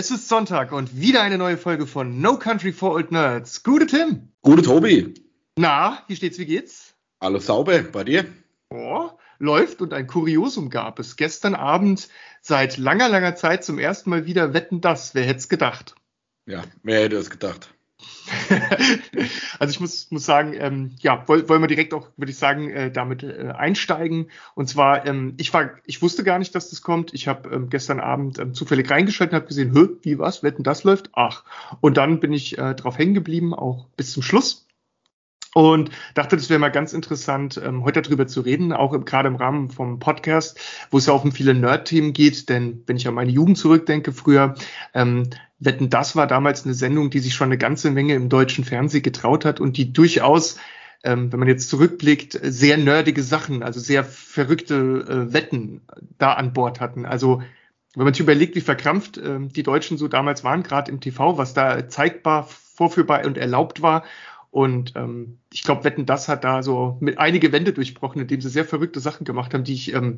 Es ist Sonntag und wieder eine neue Folge von No Country for Old Nerds. Gute Tim. Gute Tobi. Na, wie steht's, wie geht's? Alles sauber, bei dir? Oh, läuft und ein Kuriosum gab es. Gestern Abend seit langer, langer Zeit zum ersten Mal wieder Wetten das. Wer hätte es gedacht? Ja, wer hätte es gedacht? also ich muss, muss sagen, ähm, ja, wollen wir direkt auch, würde ich sagen, äh, damit äh, einsteigen. Und zwar, ähm, ich war, ich wusste gar nicht, dass das kommt. Ich habe ähm, gestern Abend ähm, zufällig reingeschaltet und habe gesehen, Hö, wie was, wetten das läuft? Ach. Und dann bin ich äh, drauf hängen geblieben, auch bis zum Schluss. Und dachte, das wäre mal ganz interessant, ähm, heute darüber zu reden, auch im, gerade im Rahmen vom Podcast, wo es ja auch um viele Nerd-Themen geht. Denn wenn ich an meine Jugend zurückdenke, früher, ähm, Wetten, das war damals eine Sendung, die sich schon eine ganze Menge im deutschen Fernsehen getraut hat und die durchaus, ähm, wenn man jetzt zurückblickt, sehr nerdige Sachen, also sehr verrückte äh, Wetten da an Bord hatten. Also wenn man sich überlegt, wie verkrampft äh, die Deutschen so damals waren, gerade im TV, was da zeigbar, vorführbar und erlaubt war. Und ähm, ich glaube, Wetten, das hat da so mit einige Wände durchbrochen, indem sie sehr verrückte Sachen gemacht haben, die ich ähm,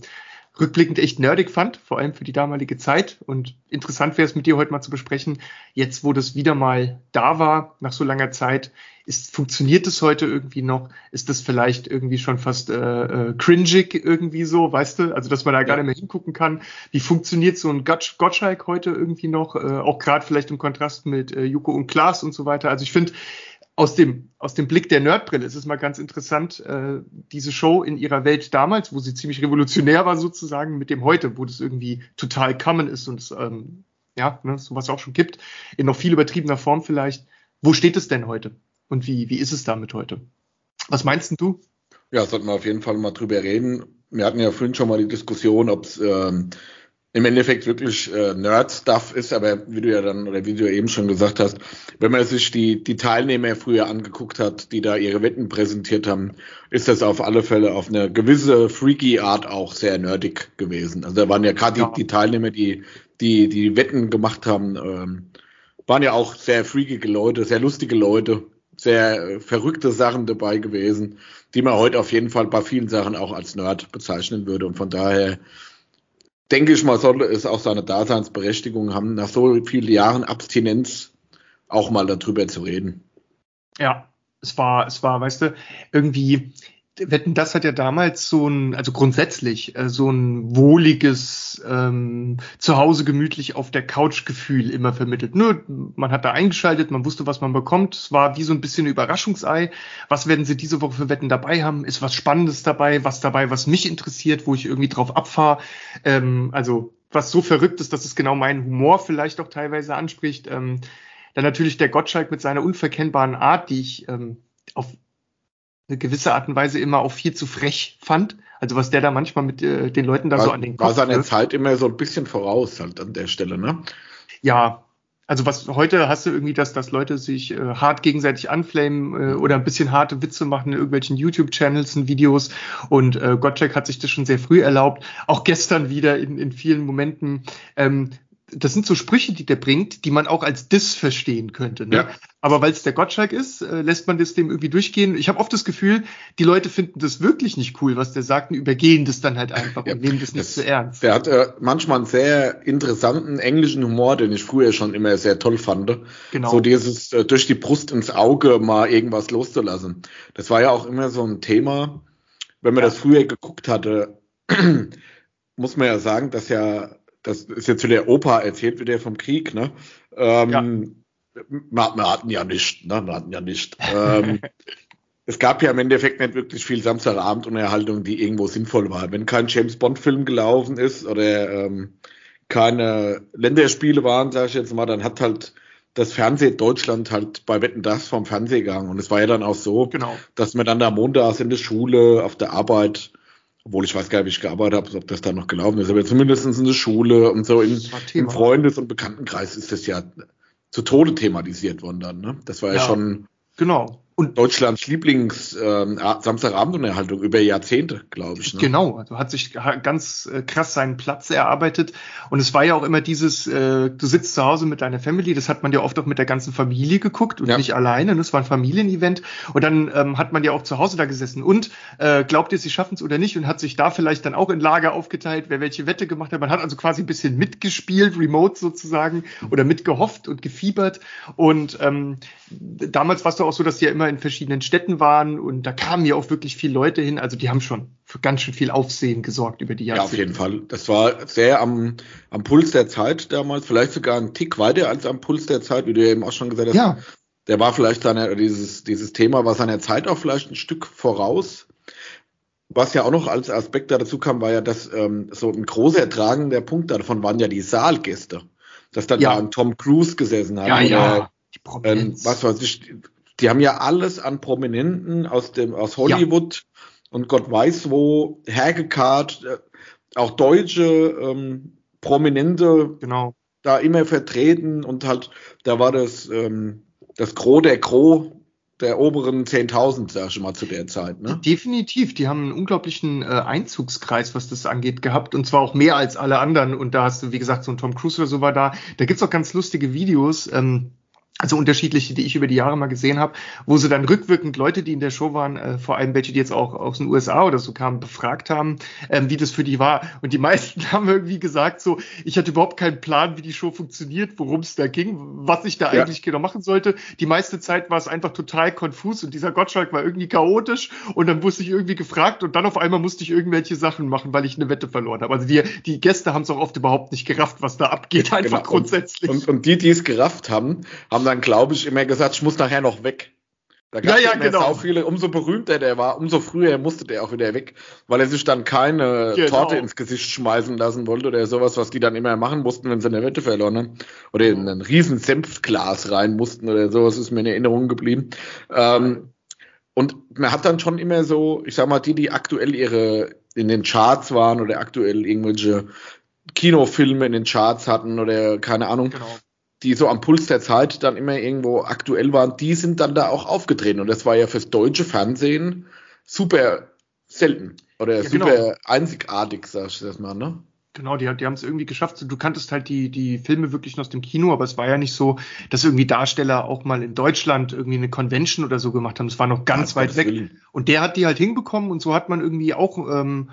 rückblickend echt nerdig fand, vor allem für die damalige Zeit. Und interessant wäre es mit dir heute mal zu besprechen, jetzt wo das wieder mal da war, nach so langer Zeit, ist, funktioniert es heute irgendwie noch? Ist das vielleicht irgendwie schon fast äh, äh, cringig irgendwie so, weißt du? Also, dass man da ja. gar nicht mehr hingucken kann. Wie funktioniert so ein Gottschalk heute irgendwie noch? Äh, auch gerade vielleicht im Kontrast mit äh, Juko und Klaas und so weiter. Also ich finde, aus dem, aus dem Blick der Nerdbrille ist es mal ganz interessant, äh, diese Show in ihrer Welt damals, wo sie ziemlich revolutionär war sozusagen, mit dem heute, wo das irgendwie total common ist und es, ähm, ja, ne, sowas auch schon gibt, in noch viel übertriebener Form vielleicht. Wo steht es denn heute? Und wie, wie ist es damit heute? Was meinst du? Ja, sollten wir auf jeden Fall mal drüber reden. Wir hatten ja vorhin schon mal die Diskussion, ob es ähm, im Endeffekt wirklich äh, Nerd-Stuff ist, aber wie du ja dann, oder wie du ja eben schon gesagt hast, wenn man sich die, die Teilnehmer früher angeguckt hat, die da ihre Wetten präsentiert haben, ist das auf alle Fälle auf eine gewisse freaky Art auch sehr nerdig gewesen. Also da waren ja gerade ja. die, die, Teilnehmer, die, die die Wetten gemacht haben, ähm, waren ja auch sehr freakige Leute, sehr lustige Leute, sehr äh, verrückte Sachen dabei gewesen, die man heute auf jeden Fall bei vielen Sachen auch als Nerd bezeichnen würde. Und von daher denke ich mal, sollte es auch seine Daseinsberechtigung haben, nach so vielen Jahren Abstinenz auch mal darüber zu reden. Ja, es war, es war, weißt du, irgendwie, Wetten, das hat ja damals so ein, also grundsätzlich äh, so ein wohliges ähm, Zuhause gemütlich auf der Couch Gefühl immer vermittelt. Nur man hat da eingeschaltet, man wusste, was man bekommt. Es war wie so ein bisschen Überraschungsei. Was werden sie diese Woche für Wetten dabei haben? Ist was Spannendes dabei? Was dabei, was mich interessiert, wo ich irgendwie drauf abfahre? Ähm, also was so verrückt ist, dass es genau meinen Humor vielleicht auch teilweise anspricht. Ähm, dann natürlich der Gottschalk mit seiner unverkennbaren Art, die ich ähm, auf eine gewisse Art und Weise immer auch viel zu frech fand. Also was der da manchmal mit äh, den Leuten da war, so an den Kopf War seiner Zeit immer so ein bisschen voraus halt an der Stelle, ne? Ja, also was heute hast du irgendwie, dass, dass Leute sich äh, hart gegenseitig anflamen äh, oder ein bisschen harte Witze machen in irgendwelchen YouTube-Channels und Videos. Und äh, Gottschalk hat sich das schon sehr früh erlaubt. Auch gestern wieder in, in vielen Momenten. Ähm, das sind so Sprüche, die der bringt, die man auch als Diss verstehen könnte. Ne? Ja. Aber weil es der Gottschalk ist, äh, lässt man das dem irgendwie durchgehen. Ich habe oft das Gefühl, die Leute finden das wirklich nicht cool, was der sagt, und übergehen das dann halt einfach ja. und nehmen das nicht das, zu ernst. Der hat äh, manchmal einen sehr interessanten englischen Humor, den ich früher schon immer sehr toll fand. Genau. So dieses äh, durch die Brust ins Auge mal irgendwas loszulassen. Das war ja auch immer so ein Thema, wenn man ja. das früher geguckt hatte, muss man ja sagen, dass ja das ist jetzt wieder Opa erzählt wieder vom Krieg, ne? Ähm, ja. wir, wir, hatten ja nicht, ne? Wir hatten ja nicht. Ähm, es gab ja im Endeffekt nicht wirklich viel Samstagabendunterhaltung, die irgendwo sinnvoll war. Wenn kein James Bond-Film gelaufen ist oder ähm, keine Länderspiele waren, sage ich jetzt mal, dann hat halt das Fernsehen Deutschland halt bei Wetten das vom Fernsehen gegangen. Und es war ja dann auch so, genau. dass wir dann da montags in der Schule, auf der Arbeit obwohl ich weiß gar nicht, wie ich gearbeitet habe, ob das da noch gelaufen ist, aber zumindest in der Schule und so in, im Freundes- und Bekanntenkreis ist das ja zu Tode thematisiert worden dann. Ne? Das war ja, ja schon genau. Und Deutschlands Lieblings äh, Samstagabendunterhaltung über Jahrzehnte, glaube ich. Ne? Genau, also hat sich ganz äh, krass seinen Platz erarbeitet. Und es war ja auch immer dieses, äh, du sitzt zu Hause mit deiner Family, das hat man ja oft auch mit der ganzen Familie geguckt und ja. nicht alleine. Das ne? war ein Familienevent. Und dann ähm, hat man ja auch zu Hause da gesessen. Und äh, glaubt ihr, sie schaffen es oder nicht? Und hat sich da vielleicht dann auch in Lager aufgeteilt, wer welche Wette gemacht hat. Man hat also quasi ein bisschen mitgespielt, remote sozusagen, oder mitgehofft und gefiebert. Und ähm, damals war es doch auch so, dass die ja immer in verschiedenen Städten waren und da kamen ja auch wirklich viele Leute hin. Also die haben schon für ganz schön viel Aufsehen gesorgt über die Jahre. Ja, auf jeden Fall. Das war sehr am, am Puls der Zeit damals, vielleicht sogar ein Tick weiter als am Puls der Zeit, wie du eben auch schon gesagt hast. Ja. Der war vielleicht seine, dieses, dieses Thema war seiner Zeit auch vielleicht ein Stück voraus. Was ja auch noch als Aspekt dazu kam, war ja, dass ähm, so ein großer tragender Punkt davon waren ja die Saalgäste. Dass dann ja. da ein Tom Cruise gesessen hat. Ja, ja. Oder, ähm, was weiß ich, die haben ja alles an Prominenten aus dem aus Hollywood ja. und Gott weiß wo hergekarrt, auch deutsche ähm, Prominente genau. da immer vertreten und halt da war das ähm, das Gros der Gros der oberen 10.000, sag ich mal, zu der Zeit. Ne? Definitiv, die haben einen unglaublichen äh, Einzugskreis, was das angeht, gehabt und zwar auch mehr als alle anderen. Und da hast du, wie gesagt, so ein Tom Cruise oder so war da. Da gibt's auch ganz lustige Videos. Ähm, also unterschiedliche, die ich über die Jahre mal gesehen habe, wo sie dann rückwirkend Leute, die in der Show waren, äh, vor allem welche, die jetzt auch aus den USA oder so kamen, befragt haben, ähm, wie das für die war. Und die meisten haben irgendwie gesagt, so, ich hatte überhaupt keinen Plan, wie die Show funktioniert, worum es da ging, was ich da ja. eigentlich genau machen sollte. Die meiste Zeit war es einfach total konfus und dieser Gottschalk war irgendwie chaotisch und dann wusste ich irgendwie gefragt und dann auf einmal musste ich irgendwelche Sachen machen, weil ich eine Wette verloren habe. Also die, die Gäste haben es auch oft überhaupt nicht gerafft, was da abgeht, einfach genau. grundsätzlich. Und, und die, die es gerafft haben, haben dann, glaube ich, immer gesagt, ich muss nachher noch weg. Da gab ja, ja, genau. Viele, umso berühmter der war, umso früher musste der auch wieder weg, weil er sich dann keine genau. Torte ins Gesicht schmeißen lassen wollte oder sowas, was die dann immer machen mussten, wenn sie eine Wette verloren haben. Oder in ein riesen Senfglas rein mussten oder sowas, ist mir in Erinnerung geblieben. Ähm, und man hat dann schon immer so, ich sag mal, die, die aktuell ihre in den Charts waren oder aktuell irgendwelche Kinofilme in den Charts hatten oder keine Ahnung, genau die so am Puls der Zeit dann immer irgendwo aktuell waren, die sind dann da auch aufgetreten. Und das war ja fürs deutsche Fernsehen super selten oder ja, super genau. einzigartig, sag ich das mal, ne? Genau, die, die haben es irgendwie geschafft. Du kanntest halt die, die Filme wirklich aus dem Kino, aber es war ja nicht so, dass irgendwie Darsteller auch mal in Deutschland irgendwie eine Convention oder so gemacht haben. Es war noch ganz ja, weit weg. Willen. Und der hat die halt hinbekommen und so hat man irgendwie auch ähm,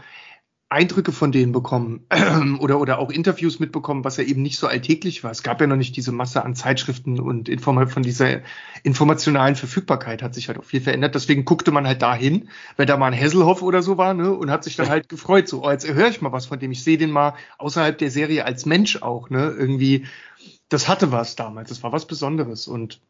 Eindrücke von denen bekommen oder, oder auch Interviews mitbekommen, was ja eben nicht so alltäglich war. Es gab ja noch nicht diese Masse an Zeitschriften und Inform von dieser informationalen Verfügbarkeit hat sich halt auch viel verändert. Deswegen guckte man halt dahin, wenn da mal ein Hesselhoff oder so war, ne, und hat sich dann halt gefreut, so, oh, jetzt höre ich mal was von dem. Ich sehe den mal außerhalb der Serie als Mensch auch, ne, irgendwie. Das hatte was damals. Das war was Besonderes und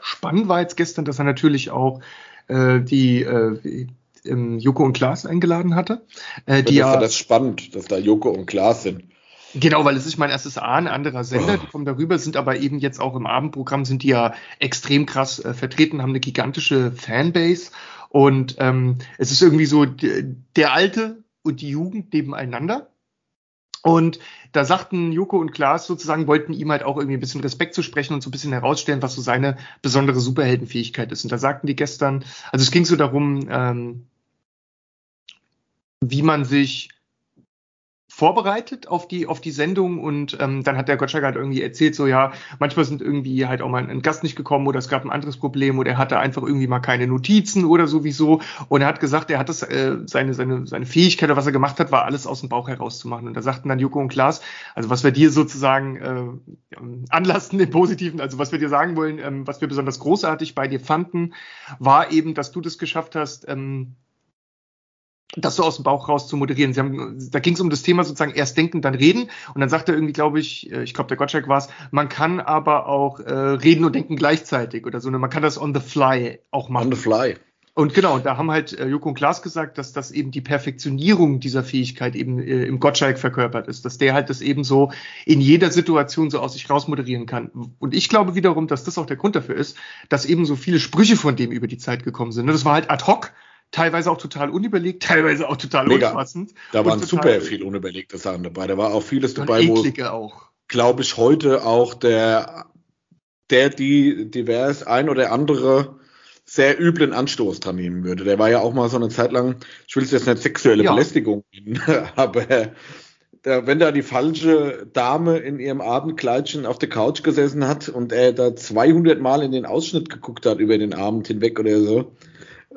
spannend war jetzt gestern, dass er natürlich auch äh, die äh, ähm, Joko und Klaas eingeladen hatte. Äh, die ja, das spannend, dass da Joko und Klaas sind. Genau, weil es ist mein erstes A, ein anderer Sender, oh. die kommen darüber, sind aber eben jetzt auch im Abendprogramm, sind die ja extrem krass äh, vertreten, haben eine gigantische Fanbase und ähm, es ist irgendwie so der Alte und die Jugend nebeneinander. Und da sagten Joko und Klaas sozusagen, wollten ihm halt auch irgendwie ein bisschen Respekt zu sprechen und so ein bisschen herausstellen, was so seine besondere Superheldenfähigkeit ist. Und da sagten die gestern, also es ging so darum, ähm, wie man sich vorbereitet auf die auf die Sendung und ähm, dann hat der Gottschalk halt irgendwie erzählt so ja manchmal sind irgendwie halt auch mal ein Gast nicht gekommen oder es gab ein anderes Problem oder er hatte einfach irgendwie mal keine Notizen oder sowieso. Und er hat gesagt er hat das äh, seine seine seine Fähigkeit oder was er gemacht hat war alles aus dem Bauch herauszumachen und da sagten dann Joko und Klaas also was wir dir sozusagen äh, anlasten im Positiven also was wir dir sagen wollen ähm, was wir besonders großartig bei dir fanden war eben dass du das geschafft hast ähm, das so aus dem Bauch raus zu moderieren. Sie haben, da ging es um das Thema sozusagen erst denken, dann reden. Und dann sagt er irgendwie, glaube ich, äh, ich glaube, der Gottschalk war es, man kann aber auch äh, reden und denken gleichzeitig oder so. Ne? Man kann das on the fly auch machen. On the fly. Und genau, da haben halt äh, Joko und Klaas gesagt, dass das eben die Perfektionierung dieser Fähigkeit eben äh, im Gottschalk verkörpert ist, dass der halt das eben so in jeder Situation so aus sich raus moderieren kann. Und ich glaube wiederum, dass das auch der Grund dafür ist, dass eben so viele Sprüche von dem über die Zeit gekommen sind. Ne? Das war halt ad hoc teilweise auch total unüberlegt, teilweise auch total Mega. unfassend. Da waren super viel unüberlegte Sachen dabei. Da war auch vieles dabei, wo, glaube ich, heute auch der, der, die divers ein oder andere sehr üblen Anstoß dran nehmen würde. Der war ja auch mal so eine Zeit lang, ich will es jetzt nicht sexuelle ja. Belästigung nennen, aber wenn da die falsche Dame in ihrem Abendkleidchen auf der Couch gesessen hat und er da 200 Mal in den Ausschnitt geguckt hat über den Abend hinweg oder so,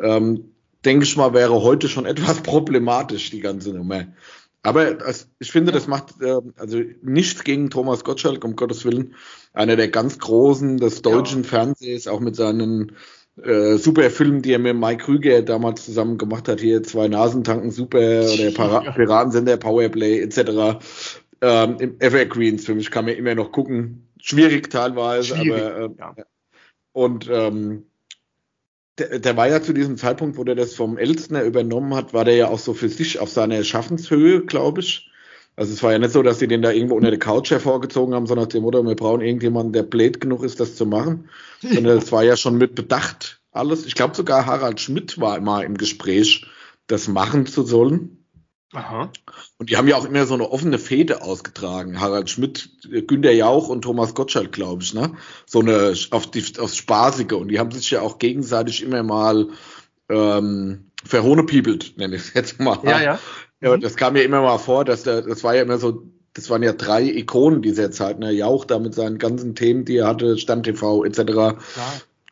ähm, denke ich mal, wäre heute schon etwas problematisch, die ganze Nummer. Aber das, ich finde, das macht äh, also nichts gegen Thomas Gottschalk, um Gottes Willen. Einer der ganz Großen des deutschen ja. Fernsehs, auch mit seinen äh, super Filmen, die er mit Mike Krüger damals zusammen gemacht hat, hier zwei Nasentanken super oder Para. Piratensender, Powerplay etc. Ähm, Im Evergreens für mich kann man immer noch gucken. Schwierig teilweise, Schwierig, aber äh, ja. und ähm, der, der war ja zu diesem Zeitpunkt, wo der das vom Elstner übernommen hat, war der ja auch so für sich auf seiner Schaffenshöhe, glaube ich. Also es war ja nicht so, dass sie den da irgendwo unter der Couch hervorgezogen haben, sondern dem Motto, wir brauchen irgendjemanden, der blöd genug ist, das zu machen. Sondern es war ja schon mit Bedacht alles. Ich glaube sogar Harald Schmidt war immer im Gespräch, das machen zu sollen. Aha. Und die haben ja auch immer so eine offene Fehde ausgetragen. Harald Schmidt, Günter Jauch und Thomas Gottschalk, glaube ich, ne? So eine auf die aufs Spaßige. Und die haben sich ja auch gegenseitig immer mal ähm, verhohnepiebelt, nenne ich es jetzt mal. Ja, ja. ja mhm. Das kam mir immer mal vor, dass der, das war ja immer so, das waren ja drei Ikonen dieser Zeit. Ne? Jauch da mit seinen ganzen Themen, die er hatte, Stand TV etc. Klar.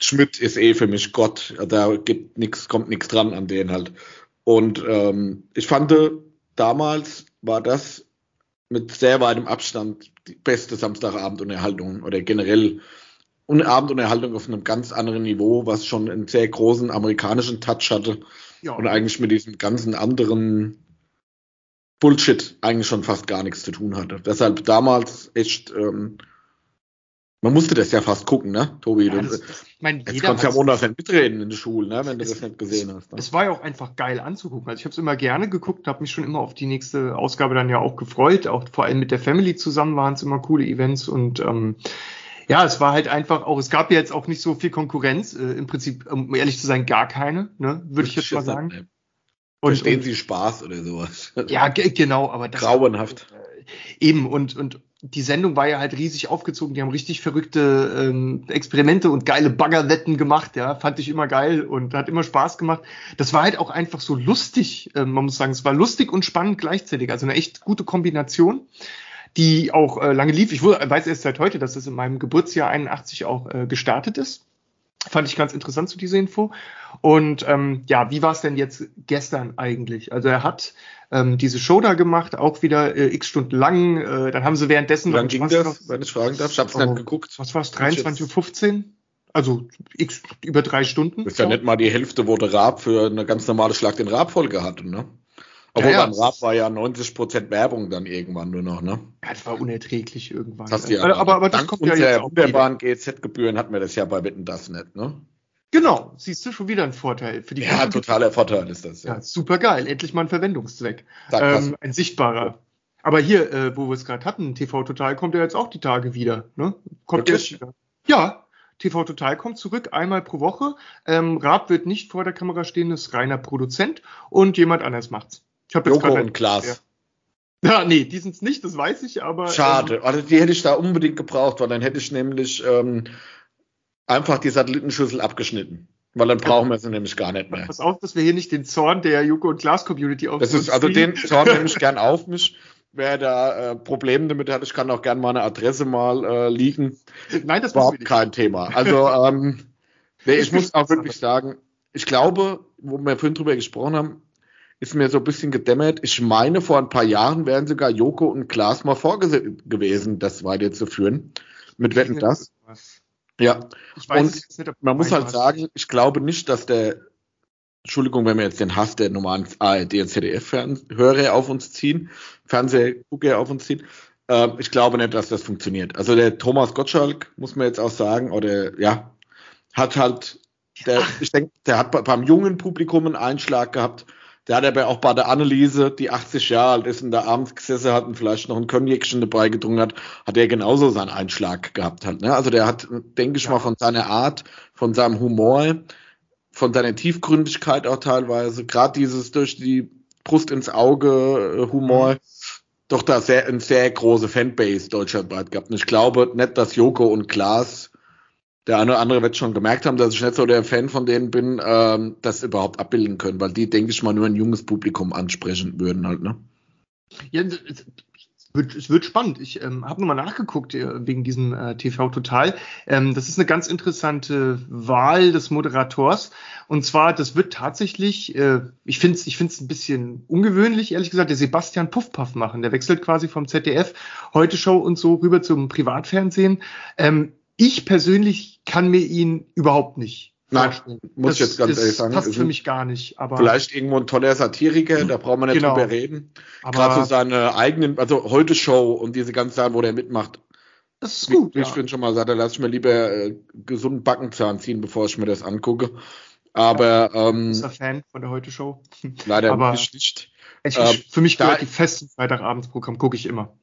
Schmidt ist eh für mich Gott. Da gibt nichts, kommt nichts dran an den halt. Und ähm, ich fand, damals war das mit sehr weitem Abstand die beste Samstagabendunterhaltung oder generell Abendunterhaltung auf einem ganz anderen Niveau, was schon einen sehr großen amerikanischen Touch hatte ja. und eigentlich mit diesem ganzen anderen Bullshit eigentlich schon fast gar nichts zu tun hatte. Deshalb damals echt ähm, man musste das ja fast gucken, ne, Tobi? Ja, das, das, ich mein, Jetzt kannst du ja montags nicht mitreden in der Schule, ne, wenn du es, das nicht gesehen hast. Ne? Es war ja auch einfach geil anzugucken. Also ich habe es immer gerne geguckt, habe mich schon immer auf die nächste Ausgabe dann ja auch gefreut. Auch vor allem mit der Family zusammen waren es immer coole Events und ähm, ja, es war halt einfach auch, es gab ja jetzt auch nicht so viel Konkurrenz, äh, im Prinzip, um ehrlich zu sein, gar keine, ne, würde ich jetzt mal sagen. Sagen, und, Verstehen und, Sie Spaß oder sowas? Ja, genau, aber das grauenhaft. Äh, eben und und die Sendung war ja halt riesig aufgezogen. Die haben richtig verrückte ähm, Experimente und geile Baggerwetten gemacht. Ja, fand ich immer geil und hat immer Spaß gemacht. Das war halt auch einfach so lustig. Ähm, man muss sagen, es war lustig und spannend gleichzeitig. Also eine echt gute Kombination, die auch äh, lange lief. Ich weiß erst seit heute, dass es in meinem Geburtsjahr 81 auch äh, gestartet ist. Fand ich ganz interessant zu dieser Info. Und ähm, ja, wie war es denn jetzt gestern eigentlich? Also er hat ähm, diese Show da gemacht, auch wieder äh, x Stunden lang. Äh, dann haben sie währenddessen. Wann ging das, noch, wenn ich fragen darf? Ich hab's oh, nicht geguckt. Was war es? 23.15 Uhr? Also x, über drei Stunden. Das ist ja nicht mal die Hälfte, wo der Raab für eine ganz normale Schlag den Raab-Folge hatte, ne? Obwohl ja, ja. beim Raab war ja 90% Werbung dann irgendwann nur noch, ne? Ja, das war unerträglich irgendwann. Das ja, aber, aber, aber das kommt ja jetzt auch wunderbaren GZ-Gebühren hatten wir das ja bei Wetten das nicht, ne? Genau, siehst du schon wieder ein Vorteil für die. Ja, totaler Vorteil ist das. Ja, ja super geil. Endlich mal ein Verwendungszweck. Ähm, ein sichtbarer. Aber hier, äh, wo wir es gerade hatten, TV Total kommt ja jetzt auch die Tage wieder. Ne? Kommt jetzt wieder. Ja, TV Total kommt zurück einmal pro Woche. Ähm, Raab wird nicht vor der Kamera stehen, ist reiner Produzent und jemand anders macht's. Ich habe jetzt Joko und Klaas. Ja, nee, die sind's nicht, das weiß ich, aber. Schade. Ähm, also die hätte ich da unbedingt gebraucht, weil dann hätte ich nämlich ähm, einfach die Satellitenschüssel abgeschnitten. Weil dann brauchen wir sie nämlich gar nicht mehr. Pass auf, dass wir hier nicht den Zorn der Joko und Glas Community auf Das ist, also den Zorn nehme ich gern auf mich. Wer da äh, Probleme damit hat, ich kann auch gern meine Adresse mal äh, liegen. Nein, das ist überhaupt kein Thema. Also ähm, nee, ich muss auch wirklich sagen, ich glaube, wo wir vorhin drüber gesprochen haben, ist mir so ein bisschen gedämmert. Ich meine, vor ein paar Jahren wären sogar Joko und Klaas mal vorgesehen gewesen, das weiterzuführen. Mit Wetten das. Ja, und man muss halt sagen, ich glaube nicht, dass der, Entschuldigung, wenn wir jetzt den Hass der normalen ARD und ZDF-Hörer auf uns ziehen, Fernsehgucker auf uns ziehen, äh, ich glaube nicht, dass das funktioniert. Also der Thomas Gottschalk, muss man jetzt auch sagen, oder ja, hat halt, der, ich denke, der hat beim jungen Publikum einen Einschlag gehabt, der hat aber auch bei der Anneliese, die 80 Jahre alt ist und da abends gesessen hat und vielleicht noch ein Cognacchen dabei getrunken hat, hat er genauso seinen Einschlag gehabt halt. Ne? Also der hat, denke ich ja. mal, von seiner Art, von seinem Humor, von seiner Tiefgründigkeit auch teilweise, gerade dieses durch die Brust ins Auge äh, Humor, mhm. doch da sehr, eine sehr große Fanbase deutschlandweit gehabt. Und ich glaube nicht, dass Joko und Klaas der eine oder andere wird schon gemerkt haben, dass ich nicht so der Fan von denen bin, ähm, das überhaupt abbilden können, weil die, denke ich mal, nur ein junges Publikum ansprechen würden halt, ne? Ja, es wird, es wird spannend. Ich ähm, habe nochmal nachgeguckt äh, wegen diesem äh, TV Total. Ähm, das ist eine ganz interessante Wahl des Moderators. Und zwar, das wird tatsächlich, äh, ich finde es ich find's ein bisschen ungewöhnlich, ehrlich gesagt, der Sebastian Puffpaff machen. Der wechselt quasi vom ZDF, Heute Show und so rüber zum Privatfernsehen. Ähm, ich persönlich kann mir ihn überhaupt nicht Nein, muss das ich jetzt ganz ehrlich sagen. Passt für mich gar nicht. Aber vielleicht irgendwo ein toller Satiriker, da braucht man nicht genau. drüber reden. Gerade so seine eigenen, also heute Show und diese ganzen Sachen, wo der mitmacht. Das ist gut. Ich, ja. ich finde schon mal, da lasse ich mir lieber äh, gesunden Backenzahn ziehen, bevor ich mir das angucke. Aber ja, ähm, ist ein Fan von der Heute Show. Leider aber nicht. Ich, ähm, für mich gehört die festen Freitagabendsprogramm gucke ich immer.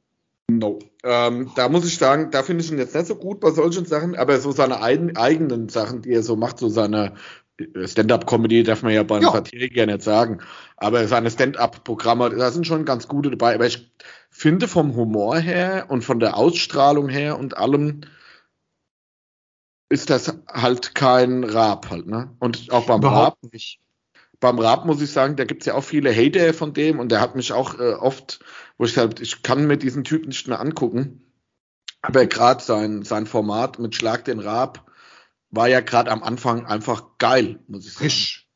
No. Ähm, da muss ich sagen, da finde ich ihn jetzt nicht so gut bei solchen Sachen, aber so seine ein, eigenen Sachen, die er so macht, so seine äh, Stand-up-Comedy darf man ja bei einem ja. Satiriker nicht sagen, aber seine Stand-up-Programme, da sind schon ganz gute dabei, aber ich finde vom Humor her und von der Ausstrahlung her und allem ist das halt kein Rap halt, ne? Und auch beim Überhaupt Rap nicht beim Rap muss ich sagen, da gibt es ja auch viele Hater von dem und der hat mich auch äh, oft, wo ich sage, ich kann mir diesen Typ nicht mehr angucken. Aber gerade sein, sein Format mit Schlag den Rap war ja gerade am Anfang einfach geil, muss ich sagen. Frisch.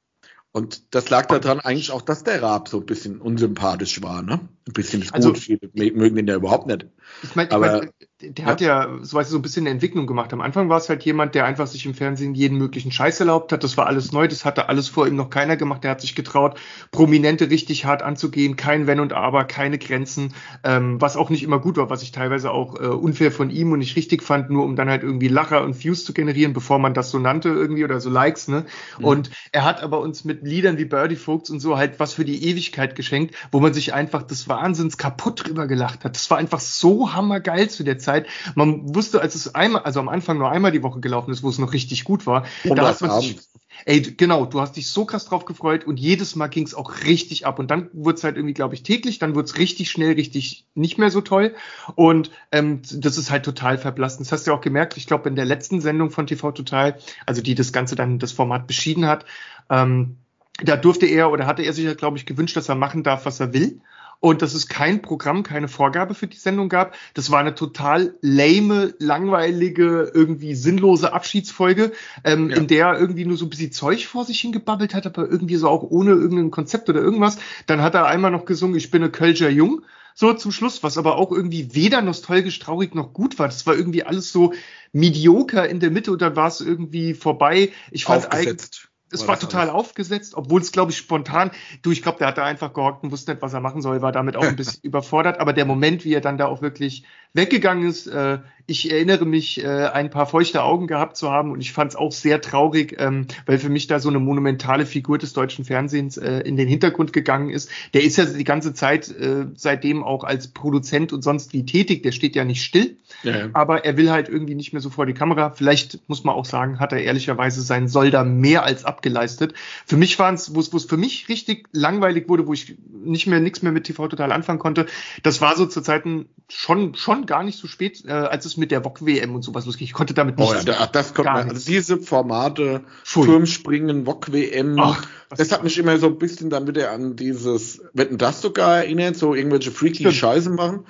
Und das lag daran eigentlich auch, dass der Raab so ein bisschen unsympathisch war, ne? Ein bisschen ist also, gut, viele mögen ihn ja überhaupt nicht. Ich meine, ich mein, der hat ja, so, weißt so ein bisschen eine Entwicklung gemacht. Am Anfang war es halt jemand, der einfach sich im Fernsehen jeden möglichen Scheiß erlaubt hat. Das war alles neu, das hatte alles vor ihm noch keiner gemacht. Der hat sich getraut, Prominente richtig hart anzugehen, kein Wenn und Aber, keine Grenzen, ähm, was auch nicht immer gut war, was ich teilweise auch äh, unfair von ihm und nicht richtig fand, nur um dann halt irgendwie Lacher und Views zu generieren, bevor man das so nannte irgendwie oder so Likes, ne? Mhm. Und er hat aber uns mit Liedern wie Birdie Folks und so halt was für die Ewigkeit geschenkt, wo man sich einfach des Wahnsinns kaputt drüber gelacht hat. Das war einfach so hammergeil zu der Zeit. Man wusste, als es einmal, also am Anfang nur einmal die Woche gelaufen ist, wo es noch richtig gut war, und da hat man sich, ey, genau, du hast dich so krass drauf gefreut und jedes Mal ging es auch richtig ab. Und dann wurde es halt irgendwie, glaube ich, täglich, dann wurde es richtig schnell, richtig nicht mehr so toll. Und ähm, das ist halt total verblasst. Das hast du ja auch gemerkt, ich glaube, in der letzten Sendung von TV Total, also die das Ganze dann das Format beschieden hat, ähm, da durfte er oder hatte er sich, glaube ich, gewünscht, dass er machen darf, was er will und dass es kein Programm, keine Vorgabe für die Sendung gab. Das war eine total lame, langweilige, irgendwie sinnlose Abschiedsfolge, ähm, ja. in der er irgendwie nur so ein bisschen Zeug vor sich hingebabbelt hat, aber irgendwie so auch ohne irgendein Konzept oder irgendwas. Dann hat er einmal noch gesungen, ich bin eine Kölscher Jung. So zum Schluss, was aber auch irgendwie weder nostalgisch traurig noch gut war. Das war irgendwie alles so medioker in der Mitte und dann war es irgendwie vorbei. Ich fand eigentlich es war, total alles? aufgesetzt, obwohl es, glaube ich, spontan, du, ich glaube, der hat da einfach gehockt und wusste nicht, was er machen soll, war damit auch ein bisschen überfordert. Aber der Moment, wie er dann da auch wirklich weggegangen ist, äh, ich erinnere mich, äh, ein paar feuchte Augen gehabt zu haben und ich fand es auch sehr traurig, ähm, weil für mich da so eine monumentale Figur des deutschen Fernsehens äh, in den Hintergrund gegangen ist. Der ist ja die ganze Zeit äh, seitdem auch als Produzent und sonst wie tätig, der steht ja nicht still, ja, ja. aber er will halt irgendwie nicht mehr so vor die Kamera. Vielleicht muss man auch sagen, hat er ehrlicherweise seinen Soll da mehr als abgeleistet. Für mich waren es, wo es für mich richtig langweilig wurde, wo ich nicht mehr nichts mehr mit TV total anfangen konnte, das war so zu Zeiten schon, schon gar nicht so spät, äh, als es mit der VOG-WM und sowas losging. Ich konnte damit nicht. Oh ja, das kommt man, also diese Formate. Turmspringen, VOG-WM, das hat mich immer so ein bisschen dann wieder an dieses, wetten das sogar erinnert, so irgendwelche freaky Stimmt. Scheiße machen.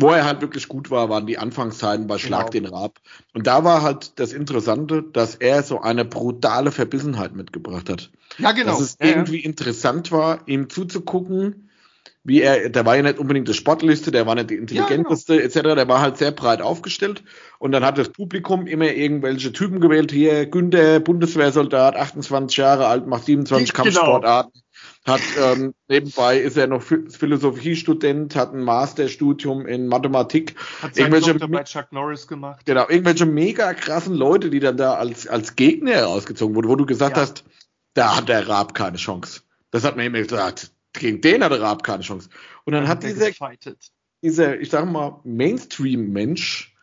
Wo er halt wirklich gut war, waren die Anfangszeiten bei Schlag genau. den Rab. Und da war halt das Interessante, dass er so eine brutale Verbissenheit mitgebracht hat. Ja, genau. Dass es ja, irgendwie ja. interessant war, ihm zuzugucken, wie er, der war ja nicht unbedingt der Sportliste, der war nicht die intelligenteste ja, genau. etc., der war halt sehr breit aufgestellt und dann hat das Publikum immer irgendwelche Typen gewählt, hier Günther, Bundeswehrsoldat, 28 Jahre alt, macht 27 genau. Kampfsportarten, hat ähm, nebenbei ist er noch Philosophiestudent, hat ein Masterstudium in Mathematik. Hat irgendwelche bei Chuck Norris gemacht. Genau, irgendwelche mega krassen Leute, die dann da als, als Gegner herausgezogen wurden, wo du gesagt ja. hast, da hat der Raab keine Chance. Das hat man immer gesagt gegen den hatte Raab keine Chance. Und dann, hat dieser, dieser, ich sag mal, Mainstream-Mensch,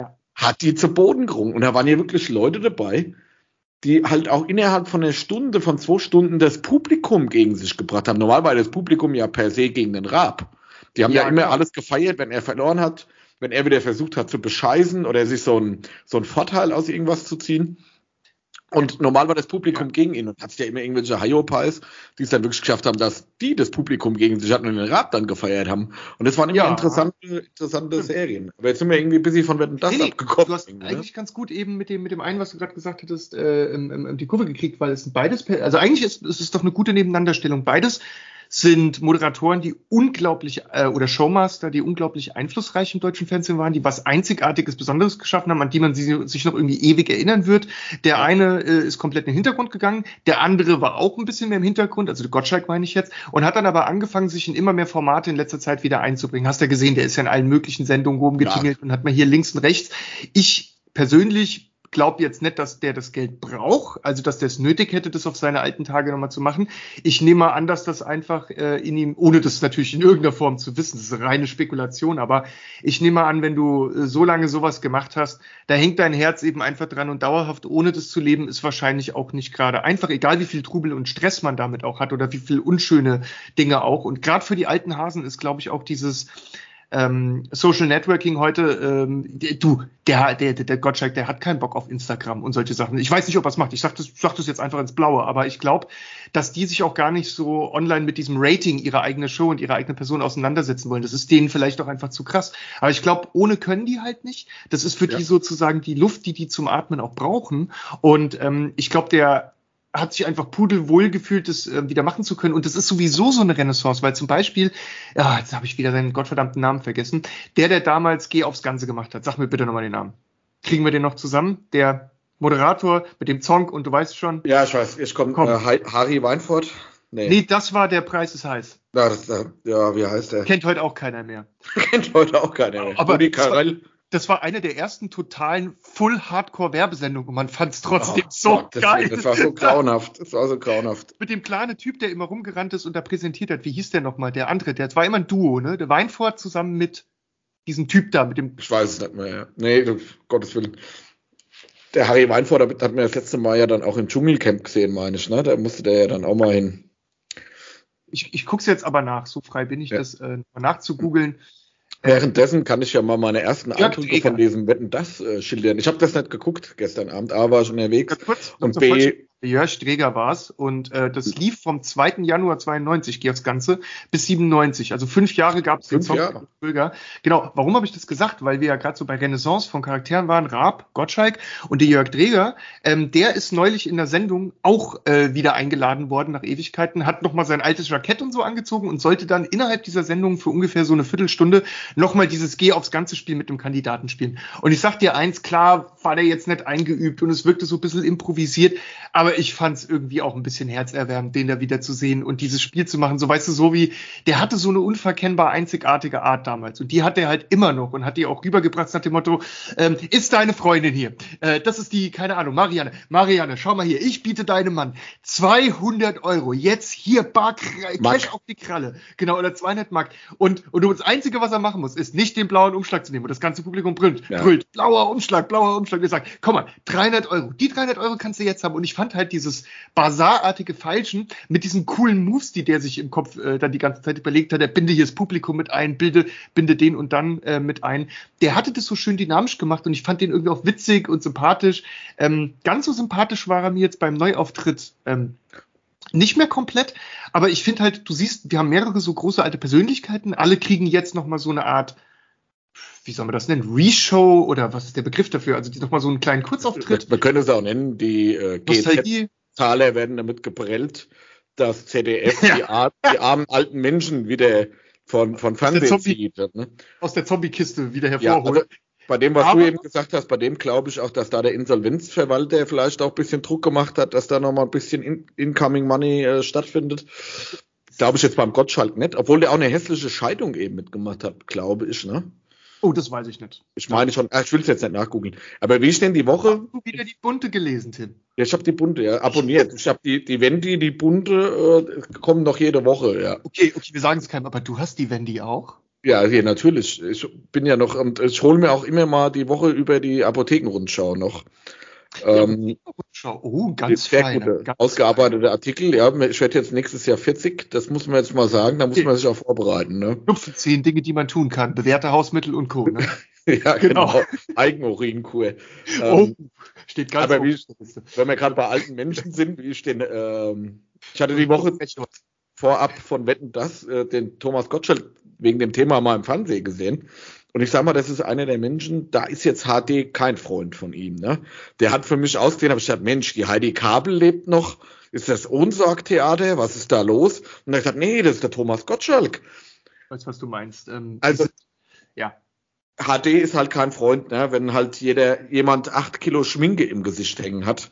ja. hat die zu Boden gerungen. Und da waren ja wirklich Leute dabei, die halt auch innerhalb von einer Stunde, von zwei Stunden das Publikum gegen sich gebracht haben. Normal war das Publikum ja per se gegen den Raab. Die haben ja, ja immer klar. alles gefeiert, wenn er verloren hat. wenn er wieder versucht hat zu bescheißen oder sich so ein, so ein Vorteil aus irgendwas zu ziehen. Und normal war das Publikum ja. gegen ihn und hat es ja immer irgendwelche Hyopies, die es dann wirklich geschafft haben, dass die das Publikum gegen sich hatten und den Rap dann gefeiert haben. Und das waren immer ja. interessante, interessante Serien. Aber jetzt sind wir irgendwie ein bisschen von Wetten das nee, abgekommen. Du hast ne? eigentlich ganz gut eben mit dem, mit dem einen, was du gerade gesagt hattest, äh, die Kurve gekriegt, weil es sind beides, also eigentlich ist es ist doch eine gute Nebeneinanderstellung. Beides sind Moderatoren, die unglaublich, äh, oder Showmaster, die unglaublich einflussreich im deutschen Fernsehen waren, die was Einzigartiges, Besonderes geschaffen haben, an die man sie, sich noch irgendwie ewig erinnern wird. Der eine äh, ist komplett in den Hintergrund gegangen, der andere war auch ein bisschen mehr im Hintergrund, also der Gottschalk meine ich jetzt, und hat dann aber angefangen, sich in immer mehr Formate in letzter Zeit wieder einzubringen. Hast du ja gesehen, der ist ja in allen möglichen Sendungen rumgetingelt ja. und hat mal hier links und rechts. Ich persönlich glaube jetzt nicht, dass der das Geld braucht, also dass der es nötig hätte, das auf seine alten Tage nochmal zu machen. Ich nehme mal an, dass das einfach äh, in ihm, ohne das natürlich in irgendeiner Form zu wissen, das ist reine Spekulation, aber ich nehme mal an, wenn du äh, so lange sowas gemacht hast, da hängt dein Herz eben einfach dran und dauerhaft ohne das zu leben, ist wahrscheinlich auch nicht gerade einfach, egal wie viel Trubel und Stress man damit auch hat oder wie viel unschöne Dinge auch. Und gerade für die alten Hasen ist, glaube ich, auch dieses ähm, Social Networking heute, ähm, du, der, der, der Gottschalk, der hat keinen Bock auf Instagram und solche Sachen. Ich weiß nicht, ob er es macht. Ich sag das, sag das jetzt einfach ins Blaue, aber ich glaube, dass die sich auch gar nicht so online mit diesem Rating ihrer eigene Show und ihre eigene Person auseinandersetzen wollen. Das ist denen vielleicht auch einfach zu krass. Aber ich glaube, ohne können die halt nicht. Das ist für ja. die sozusagen die Luft, die die zum Atmen auch brauchen. Und ähm, ich glaube, der hat sich einfach pudelwohl gefühlt, das äh, wieder machen zu können. Und das ist sowieso so eine Renaissance, weil zum Beispiel, ja, jetzt habe ich wieder seinen gottverdammten Namen vergessen, der, der damals Geh aufs Ganze gemacht hat. Sag mir bitte nochmal den Namen. Kriegen wir den noch zusammen? Der Moderator mit dem Song und du weißt schon. Ja, ich weiß, ich komme. Komm. Äh, Harry Weinfurt. Nee. nee, das war der Preis ist heiß. Ja, das, ja, wie heißt der? Kennt heute auch keiner mehr. Kennt heute auch keiner mehr. Aber Rudi Carell das war eine der ersten totalen Full-Hardcore-Werbesendungen und man fand es trotzdem oh, so Gott, geil. Das, das, war so grauenhaft. Das war so grauenhaft. Mit dem kleinen Typ, der immer rumgerannt ist und da präsentiert hat. Wie hieß der nochmal? Der andere, der war immer ein Duo, ne? Der Weinfurt zusammen mit diesem Typ da, mit dem. Ich weiß es nicht mehr, ja. Nee, um Gottes Willen. Der Harry Weinfurt hat mir das letzte Mal ja dann auch im Dschungelcamp gesehen, meine ich, ne? Da musste der ja dann auch mal hin. Ich, ich gucke es jetzt aber nach, so frei bin ich, ja. das äh, nachzugoogeln. Währenddessen kann ich ja mal meine ersten Eindrücke von diesem Wetten das äh, schildern. Ich habe das nicht geguckt gestern Abend. A war ich unterwegs ja, und B Jörg Streger war's und äh, das lief vom 2. Januar 92, geht aufs Ganze, bis 97. Also fünf Jahre gab es den Song Jahre. Genau, warum habe ich das gesagt? Weil wir ja gerade so bei Renaissance von Charakteren waren, Raab, Gottschalk und der Jörg Dreger, ähm, der ist neulich in der Sendung auch äh, wieder eingeladen worden nach Ewigkeiten, hat nochmal sein altes Jackett und so angezogen und sollte dann innerhalb dieser Sendung für ungefähr so eine Viertelstunde nochmal dieses Geh aufs ganze Spiel mit dem Kandidaten spielen. Und ich sag dir eins, klar war der jetzt nicht eingeübt und es wirkte so ein bisschen improvisiert, aber ich fand es irgendwie auch ein bisschen herzerwärmend, den da wieder zu sehen und dieses Spiel zu machen. So weißt du, so wie, der hatte so eine unverkennbar einzigartige Art damals. Und die hat er halt immer noch und hat die auch rübergebracht nach dem Motto, ähm, ist deine Freundin hier. Äh, das ist die, keine Ahnung, Marianne. Marianne, schau mal hier, ich biete deinem Mann 200 Euro. Jetzt hier, bar, Cash auf die Kralle. Genau, oder 200 Mark. Und, und das Einzige, was er machen muss, ist nicht den blauen Umschlag zu nehmen. Und das ganze Publikum brüllt, ja. brüllt, blauer Umschlag, blauer Umschlag. Und er sagt, komm mal, 300 Euro. Die 300 Euro kannst du jetzt haben. Und ich fand halt dieses Basarartige Falschen mit diesen coolen Moves, die der sich im Kopf äh, dann die ganze Zeit überlegt hat. Er binde hier das Publikum mit ein, bilde, binde den und dann äh, mit ein. Der hatte das so schön dynamisch gemacht und ich fand den irgendwie auch witzig und sympathisch. Ähm, ganz so sympathisch war er mir jetzt beim Neuauftritt. Ähm, nicht mehr komplett, aber ich finde halt, du siehst, wir haben mehrere so große alte Persönlichkeiten, alle kriegen jetzt noch mal so eine Art wie soll man das nennen, Reshow oder was ist der Begriff dafür? Also die nochmal so einen kleinen Kurzauftritt. Man könnte es auch nennen, die äh, GZ-Zahler werden damit geprellt, dass ZDF ja. die, Ar die, armen alten Menschen wieder von, von Fernsehen zieht. Ne? Aus der Zombie-Kiste wieder hervorholt. Ja, also bei dem, was Aber, du eben gesagt hast, bei dem glaube ich auch, dass da der Insolvenzverwalter vielleicht auch ein bisschen Druck gemacht hat, dass da nochmal ein bisschen in Incoming Money äh, stattfindet. Glaube ich jetzt beim Gottschalk nicht, obwohl der auch eine hässliche Scheidung eben mitgemacht hat, glaube ich, ne? Oh, das weiß ich nicht. Ich meine schon, ah, ich will es jetzt nicht nachgoogeln. Aber wie ist denn die Woche? Hast du wieder die Bunte gelesen, Tim? Ja, ich habe die Bunte, ja, abonniert. Ich habe die, die Wendy, die Bunte, äh, kommen noch jede Woche, ja. Okay, okay, wir sagen es keinem, aber du hast die Wendy auch? Ja, hier, natürlich. Ich bin ja noch, und ich hole mir auch immer mal die Woche über die Apothekenrundschau noch. Ähm, oh, ganz fein. Ausgearbeitete Artikel. Ja, ich werde jetzt nächstes Jahr 40. Das muss man jetzt mal sagen. Da muss okay. man sich auch vorbereiten. Ne? Zehn Dinge, die man tun kann. Bewährte Hausmittel und Co. Ne? ja, genau. genau. Eigenurinkur. oh, ähm, steht ganz aber wie, Wenn wir gerade bei alten Menschen sind, wie ich den, ähm, ich hatte die Woche vorab von Wetten das, äh, den Thomas Gottschalk wegen dem Thema mal im Fernsehen gesehen. Und ich sag mal, das ist einer der Menschen, da ist jetzt HD kein Freund von ihm. Ne? Der hat für mich ausgesehen, habe ich gesagt, Mensch, die Heidi Kabel lebt noch. Ist das Unsorgtheater? Was ist da los? Und er hat gesagt, nee, das ist der Thomas Gottschalk. Weißt was du meinst? Ähm, also, ja. HD ist halt kein Freund, ne? wenn halt jeder, jemand acht Kilo Schminke im Gesicht hängen hat.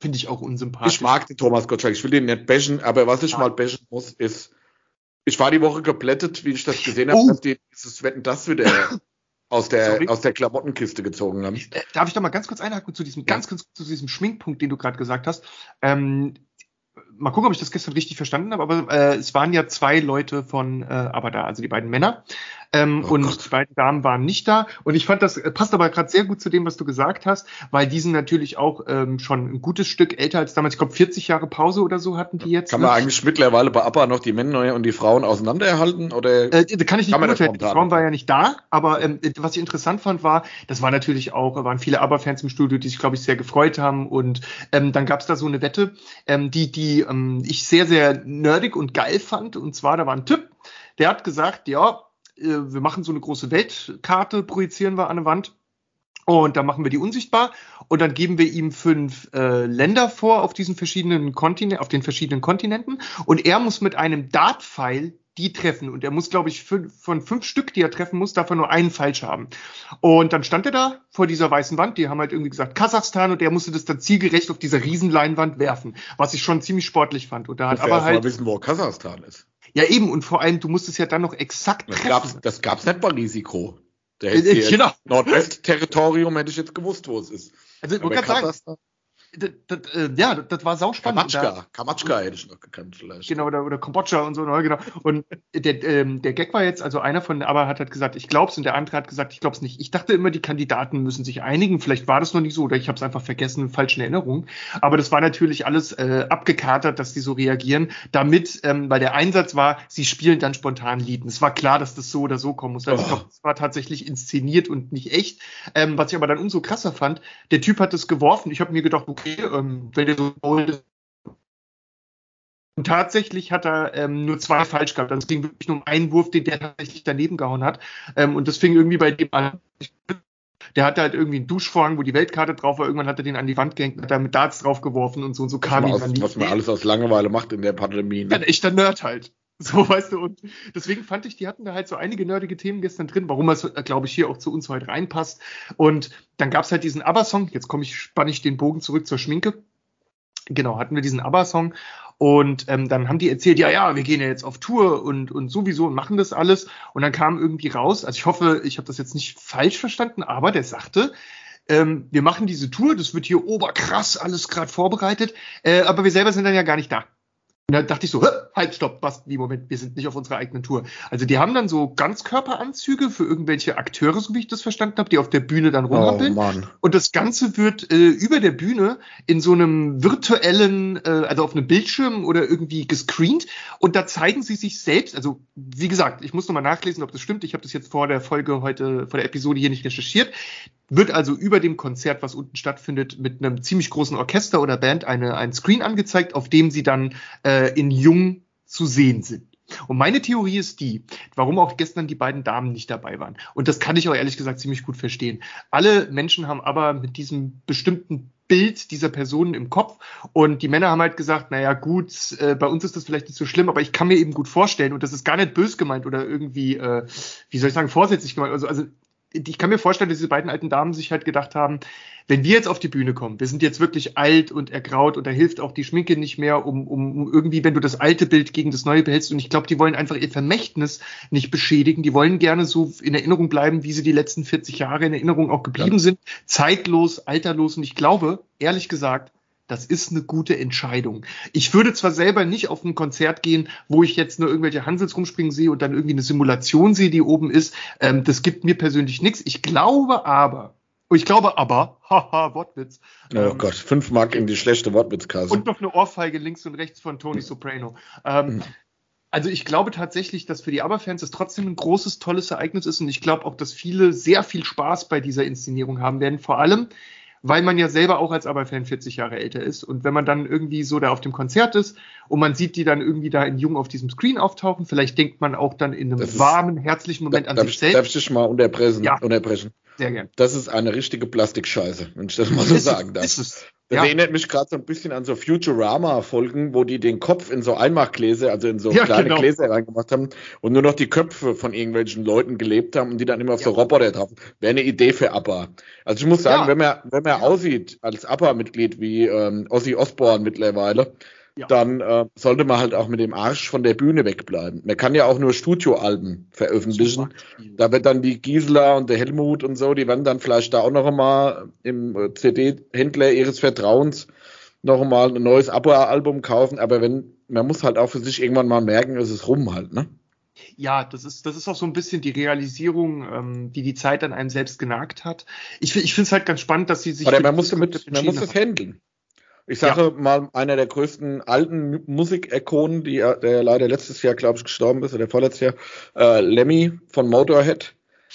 Finde ich auch unsympathisch. Ich mag den Thomas Gottschalk, ich will den nicht bashen, aber was ich ja. mal bashen muss, ist, ich war die Woche geplättet, wie ich das gesehen habe, oh. dass die dieses Wetten das wieder aus der, aus der Klamottenkiste gezogen haben. Äh, darf ich doch mal ganz kurz einhaken zu diesem, ganz kurz zu diesem Schminkpunkt, den du gerade gesagt hast. Ähm, mal gucken, ob ich das gestern richtig verstanden habe, aber äh, es waren ja zwei Leute von äh, aber da, also die beiden Männer. Ähm, oh und Gott. die beiden Damen waren nicht da. Und ich fand, das äh, passt aber gerade sehr gut zu dem, was du gesagt hast, weil die sind natürlich auch ähm, schon ein gutes Stück älter als damals. Ich glaube, 40 Jahre Pause oder so hatten die jetzt. Kann man ne? eigentlich mittlerweile bei ABBA noch die Männer und die Frauen auseinanderhalten? Oder äh, kann ich nicht beurteilen. Die Frauen war ja nicht da, aber ähm, was ich interessant fand, war, das war natürlich auch, waren viele ABBA-Fans im Studio, die sich, glaube ich, sehr gefreut haben. Und ähm, dann gab es da so eine Wette, ähm, die, die ähm, ich sehr, sehr nerdig und geil fand. Und zwar, da war ein Typ, der hat gesagt, ja, wir machen so eine große Weltkarte, projizieren wir an eine Wand. Und dann machen wir die unsichtbar und dann geben wir ihm fünf äh, Länder vor auf diesen verschiedenen Kontinenten, auf den verschiedenen Kontinenten und er muss mit einem Dartpfeil die treffen und er muss, glaube ich, fünf, von fünf Stück, die er treffen muss, darf er nur einen falsch haben. Und dann stand er da vor dieser weißen Wand, die haben halt irgendwie gesagt Kasachstan und er musste das dann zielgerecht auf dieser Riesenleinwand werfen, was ich schon ziemlich sportlich fand. Und da hat aber halt wissen, wo Kasachstan ist. Ja, eben, und vor allem, du musst es ja dann noch exakt das treffen. Gab's, das gab's nicht bei Risiko. Der äh, genau. Nordwest-Territorium hätte ich jetzt gewusst, wo es ist. Also, man kann sagen, das, das, äh, ja, das, war sauspannend. Kamatschka, Kamatschka hätte ich noch gekannt vielleicht. Genau, oder, oder Kambodscha und so, ne, genau. Und der, ähm, der Gag war jetzt, also einer von, aber hat halt gesagt, ich glaub's und der andere hat gesagt, ich glaub's nicht. Ich dachte immer, die Kandidaten müssen sich einigen. Vielleicht war das noch nicht so oder ich habe es einfach vergessen, falsche Erinnerung. Aber das war natürlich alles äh, abgekatert, dass die so reagieren, damit, ähm, weil der Einsatz war, sie spielen dann spontan Lieden. Es war klar, dass das so oder so kommen muss. Also oh. ich glaube, es war tatsächlich inszeniert und nicht echt. Ähm, was ich aber dann umso krasser fand, der Typ hat es geworfen. Ich habe mir gedacht, okay, okay, ähm, wenn der so wollte. Und tatsächlich hat er ähm, nur zwei falsch gehabt. Also es ging wirklich nur um einen Wurf, den der tatsächlich daneben gehauen hat. Ähm, und das fing irgendwie bei dem an. Der hatte halt irgendwie einen Duschvorhang, wo die Weltkarte drauf war. Irgendwann hat er den an die Wand gehängt, hat er mit Darts draufgeworfen und so und so kam ihm dann Was man alles aus Langeweile macht in der Pandemie. Ne? Ja, ein echter Nerd halt. So, weißt du, und deswegen fand ich, die hatten da halt so einige nerdige Themen gestern drin, warum es, glaube ich, hier auch zu uns heute reinpasst. Und dann gab es halt diesen ABBA-Song, jetzt komme ich, spanne ich den Bogen zurück zur Schminke. Genau, hatten wir diesen ABBA-Song und ähm, dann haben die erzählt, ja, ja, wir gehen ja jetzt auf Tour und, und sowieso und machen das alles. Und dann kam irgendwie raus, also ich hoffe, ich habe das jetzt nicht falsch verstanden, aber der sagte, ähm, wir machen diese Tour, das wird hier oberkrass alles gerade vorbereitet, äh, aber wir selber sind dann ja gar nicht da. Und da dachte ich so, halt, stopp, was, wie, Moment, wir sind nicht auf unserer eigenen Tour. Also die haben dann so Ganzkörperanzüge für irgendwelche Akteure, so wie ich das verstanden habe, die auf der Bühne dann rumhampeln. Oh, und das Ganze wird äh, über der Bühne in so einem virtuellen, äh, also auf einem Bildschirm oder irgendwie gescreent. Und da zeigen sie sich selbst, also wie gesagt, ich muss nochmal nachlesen, ob das stimmt. Ich habe das jetzt vor der Folge heute, vor der Episode hier nicht recherchiert wird also über dem Konzert, was unten stattfindet, mit einem ziemlich großen Orchester oder Band eine, ein Screen angezeigt, auf dem sie dann äh, in Jung zu sehen sind. Und meine Theorie ist die, warum auch gestern die beiden Damen nicht dabei waren. Und das kann ich auch ehrlich gesagt ziemlich gut verstehen. Alle Menschen haben aber mit diesem bestimmten Bild dieser Personen im Kopf. Und die Männer haben halt gesagt, naja, gut, äh, bei uns ist das vielleicht nicht so schlimm, aber ich kann mir eben gut vorstellen, und das ist gar nicht bös gemeint oder irgendwie, äh, wie soll ich sagen, vorsätzlich gemeint. Also, also ich kann mir vorstellen, dass diese beiden alten Damen sich halt gedacht haben, wenn wir jetzt auf die Bühne kommen, wir sind jetzt wirklich alt und ergraut und da hilft auch die Schminke nicht mehr, um, um, um irgendwie, wenn du das alte Bild gegen das neue behältst. Und ich glaube, die wollen einfach ihr Vermächtnis nicht beschädigen. Die wollen gerne so in Erinnerung bleiben, wie sie die letzten 40 Jahre in Erinnerung auch geblieben ja. sind. Zeitlos, alterlos. Und ich glaube, ehrlich gesagt, das ist eine gute Entscheidung. Ich würde zwar selber nicht auf ein Konzert gehen, wo ich jetzt nur irgendwelche Hansels rumspringen sehe und dann irgendwie eine Simulation sehe, die oben ist. Ähm, das gibt mir persönlich nichts. Ich glaube aber, ich glaube aber, haha, Wortwitz. Oh ähm, Gott, fünf Mark in die schlechte Wortwitzkasse. Und noch eine Ohrfeige links und rechts von Tony Soprano. Ähm, mhm. Also ich glaube tatsächlich, dass für die ABBA-Fans es trotzdem ein großes, tolles Ereignis ist und ich glaube auch, dass viele sehr viel Spaß bei dieser Inszenierung haben werden. Vor allem, weil man ja selber auch als ABBA-Fan 40 Jahre älter ist. Und wenn man dann irgendwie so da auf dem Konzert ist und man sieht die dann irgendwie da in Jung auf diesem Screen auftauchen, vielleicht denkt man auch dann in einem ist, warmen, herzlichen Moment an sich ich, selbst. Darf ich dich mal unterbrechen? Ja. unterbrechen? Sehr gern. Das ist eine richtige Plastikscheiße, wenn ich das mal so ist sagen es, darf. Ist es. Das Ja. erinnert mich gerade so ein bisschen an so Futurama-Folgen, wo die den Kopf in so Einmachgläser, also in so Ja, kleine genau. Gläser reingemacht haben und nur noch die Köpfe von irgendwelchen Leuten gelebt haben und die dann immer auf so Ja. Roboter drauf. Wäre eine Idee für ABBA. Also ich muss sagen, wenn man, wenn man aussieht als ABBA-Mitglied wie ähm, Ozzy Osbourne mittlerweile, Ja. dann äh, sollte man halt auch mit dem Arsch von der Bühne wegbleiben. Man kann ja auch nur Studioalben veröffentlichen. Da wird dann die Gisela und der Helmut und so, die werden dann vielleicht da auch noch einmal im äh, CD-Händler ihres Vertrauens noch einmal ein neues Abo-Album kaufen. Aber wenn, man muss halt auch für sich irgendwann mal merken, es ist rum halt, ne? Ja, das ist, das ist auch so ein bisschen die Realisierung, ähm, die die Zeit an einem selbst genagt hat. Ich, ich finde es halt ganz spannend, dass sie sich. Oder man muss damit, man muss das handeln. Ich sage mal, einer der größten alten Mu- Musikikonen, die, äh, der leider letztes Jahr, glaube ich, gestorben ist, oder vorletztes Jahr, äh, Lemmy von Motorhead.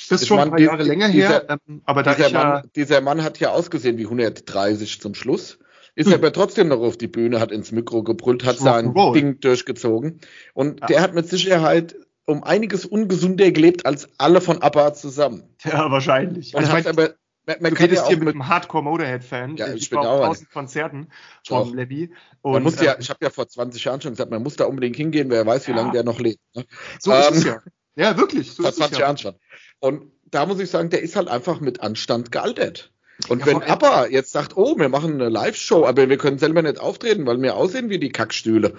Das ist schon ein paar die- Jahre länger her, dieser- ähm, aber da dieser, ich ja. Mann, dieser Mann hat ja ausgesehen wie 130 zum Schluss. Ist Hm. aber trotzdem noch auf die Bühne, hat ins Mikro gebrüllt, hat sein. Ding durchgezogen. Und Ja. der hat mit Sicherheit um einiges ungesunder gelebt als alle von ABBA zusammen. Ja, wahrscheinlich. Und Also, hat aber, man, man du ja redest auch hier mit einem Hardcore-Motorhead-Fan. Ja, ich ich bin war auch tausend Konzerten von Levy. man Und, muss ja, ähm, ich habe ja vor 20 Jahren schon gesagt, man muss da unbedingt hingehen, wer weiß, wie Ja. lange der noch lebt. Ne? so ist ähm, es ja. Ja, wirklich. So vor ist es 20 ja. Jahren schon. Und da muss ich sagen, der ist halt einfach mit Anstand gealtert. Und Ja, wenn ABBA jetzt sagt, oh, wir machen eine Live-Show, aber wir können selber nicht auftreten, weil wir aussehen wie die Kackstühle,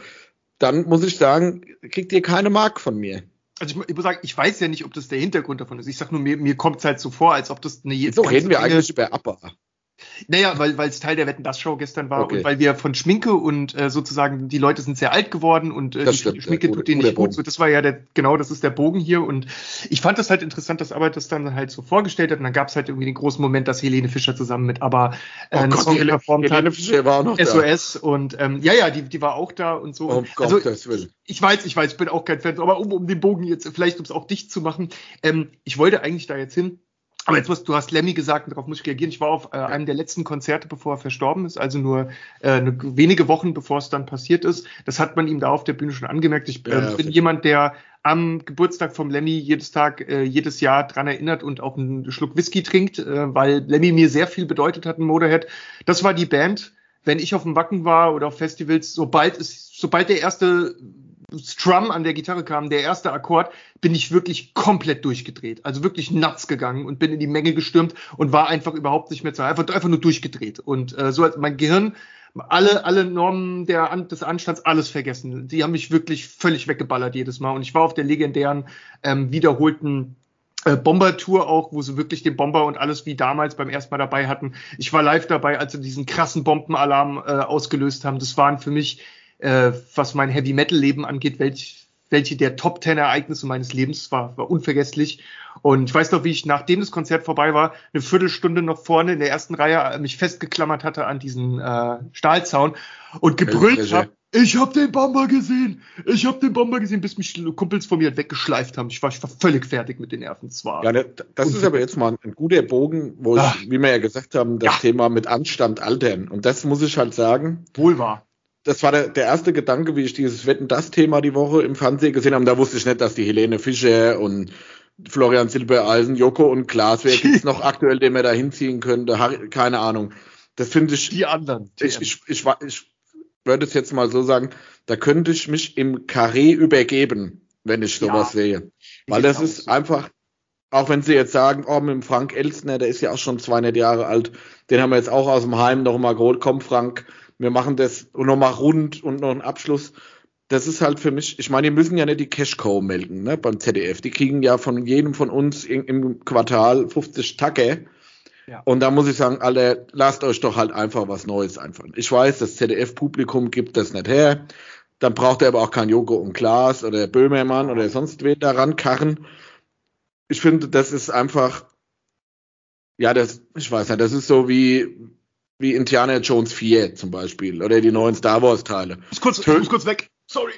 dann muss ich sagen, kriegt ihr keine Mark von mir. Also ich, ich muss sagen, ich weiß ja nicht, ob das der Hintergrund davon ist. Ich sag nur, mir, mir kommt es halt so vor, als ob das eine So ganze reden wir eigentlich über ABBA. Naja, weil weil es Teil der Wetten das Show gestern war Okay. und weil wir von Schminke und äh, sozusagen die Leute sind sehr alt geworden und äh, die stimmt, Schminke ja, tut guter- denen nicht gut. So, das war ja der genau, das ist der Bogen hier und ich fand das halt interessant, dass ABBA das dann halt so vorgestellt hat und dann gab es halt irgendwie den großen Moment, dass Helene Fischer zusammen mit ABBA äh, Oh einen Gott, Song Helene, performt Helene. Fischer war auch noch da. SOS und ähm, ja, ja, die, die war auch da und so. Oh Und- Gott, also, das will. ich weiß, ich weiß, ich bin auch kein Fan, aber um, um den Bogen jetzt, vielleicht um es auch dicht zu machen, ähm, ich wollte eigentlich da jetzt hin. Aber jetzt musst du hast Lemmy gesagt, und darauf muss ich reagieren. Ich war auf äh, einem der letzten Konzerte, bevor er verstorben ist, also nur äh, wenige Wochen bevor es dann passiert ist. Das hat man ihm da auf der Bühne schon angemerkt. Ich Ja, ähm, bin jemand, der am Geburtstag vom Lemmy jedes Tag, äh, jedes Jahr dran erinnert und auch einen Schluck Whisky trinkt, äh, weil Lemmy mir sehr viel bedeutet hat in Motorhead. Das war die Band. Wenn ich auf dem Wacken war oder auf Festivals, sobald es, sobald der erste Strum an der Gitarre kam, der erste Akkord, bin ich wirklich komplett durchgedreht. Also wirklich nuts gegangen und bin in die Menge gestürmt und war einfach überhaupt nicht mehr zu einfach, einfach nur durchgedreht. Und äh, so hat mein Gehirn alle, alle Normen der, des Anstands, alles vergessen. Die haben mich wirklich völlig weggeballert jedes Mal. Und ich war auf der legendären, ähm, wiederholten äh, Bomber-Tour auch, wo sie wirklich den Bomber und alles wie damals beim ersten Mal dabei hatten. Ich war live dabei, als sie diesen krassen Bombenalarm äh, ausgelöst haben. Das waren für mich, äh, was mein Heavy-Metal-Leben angeht, welch, welche der Top Ten Ereignisse meines Lebens war, war unvergesslich. Und ich weiß noch, wie ich, nachdem das Konzert vorbei war, eine Viertelstunde noch vorne in der ersten Reihe äh, mich festgeklammert hatte an diesen äh, Stahlzaun und gebrüllt habe, ich hab den Bomber gesehen, ich hab den Bomber gesehen, bis mich Kumpels von mir weggeschleift haben. Ich war, ich war völlig fertig mit den Nerven. Es war Ja, ne, das ist aber jetzt mal ein guter Bogen, wo ich, Ah. wie wir ja gesagt haben, das Ja. Thema mit Anstand altern. Und das muss ich halt sagen, wohl wahr. Das war der, der erste Gedanke, wie ich dieses Wetten das Thema die Woche im Fernsehen gesehen habe. Da wusste ich nicht, dass die Helene Fischer und Florian Silbereisen, Joko und Klaas, wer gibt's noch aktuell, den man da hinziehen könnte? Harry, keine Ahnung. Das finde ich, Die anderen. ich, ich, ich, wa- ich würde es jetzt mal so sagen, da könnte ich mich im Carré übergeben, wenn ich sowas Ja. sehe. Weil das ist so. einfach, auch wenn sie jetzt sagen, oh, mit dem Frank Elstner, der ist ja auch schon 200 Jahre alt, den haben wir jetzt auch aus dem Heim nochmal geholt. Komm, Frank, wir machen das nochmal rund und noch einen Abschluss. Das ist halt für mich, ich meine, die müssen ja nicht die Cashcow melden, ne, beim ZDF. Die kriegen ja von jedem von uns in, im Quartal 50 Tacke. Ja. Und da muss ich sagen, alle, lasst euch doch halt einfach was Neues einfallen. Ich weiß, das ZDF-Publikum gibt das nicht her. Dann braucht er aber auch kein Joko und Klaas oder Böhmermann oder sonst wen daran karren. Ich finde, das ist einfach, ja, das, ich weiß nicht, das ist so wie, wie Indiana Jones 4 zum Beispiel oder die neuen Star Wars Teile. Ich muss kurz, ich muss kurz weg. Sorry.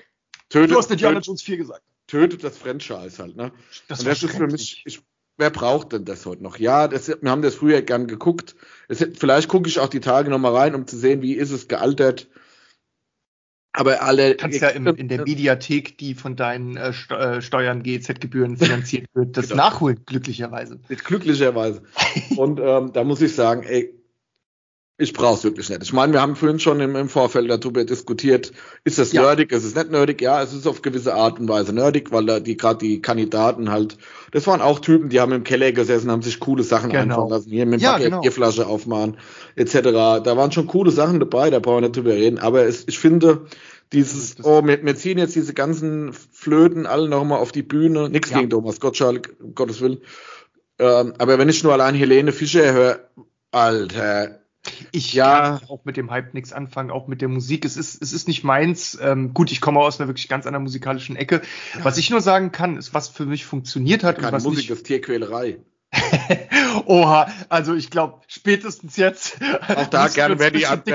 Tötet, du hast Indiana Jones 4 gesagt. Tötet das Franchise halt, ne? Das, Und das ist für mich, ich, wer braucht denn das heute noch? Ja, das, wir haben das früher gern geguckt. Es, vielleicht gucke ich auch die Tage nochmal rein, um zu sehen, wie ist es gealtert. Aber alle. Du kannst ja im, in der Mediathek, die von deinen äh, äh Steuern, GEZ-Gebühren finanziert wird, das genau. nachholen, glücklicherweise. Glücklicherweise. Und ähm, da muss ich sagen, ey, ich brauche es wirklich nicht. Ich meine, wir haben vorhin schon im, im Vorfeld darüber diskutiert, ist das ja. nerdig, ist es nicht nerdig? Ja, es ist auf gewisse Art und Weise nerdig, weil da die gerade die Kandidaten halt, das waren auch Typen, die haben im Keller gesessen, haben sich coole Sachen genau. einfallen lassen, hier mit ja, genau. Bierflasche aufmachen, etc. Da waren schon coole Sachen dabei, da brauchen wir nicht drüber reden. Aber es, ich finde, dieses, oh, wir, wir ziehen jetzt diese ganzen Flöten alle nochmal auf die Bühne, nichts ja. gegen Thomas Gottschalk, um Gottes Willen. Ähm, aber wenn ich nur allein Helene Fischer höre, Alter, ich ja. kann auch mit dem Hype nichts anfangen, auch mit der Musik. Es ist, es ist nicht meins. Ähm, gut, ich komme aus einer wirklich ganz anderen musikalischen Ecke. Ja. Was ich nur sagen kann, ist, was für mich funktioniert hat. Keine und was Musik nicht... ist Tierquälerei. Oha, also ich glaube, spätestens jetzt. Auch da gerne, wer die Ad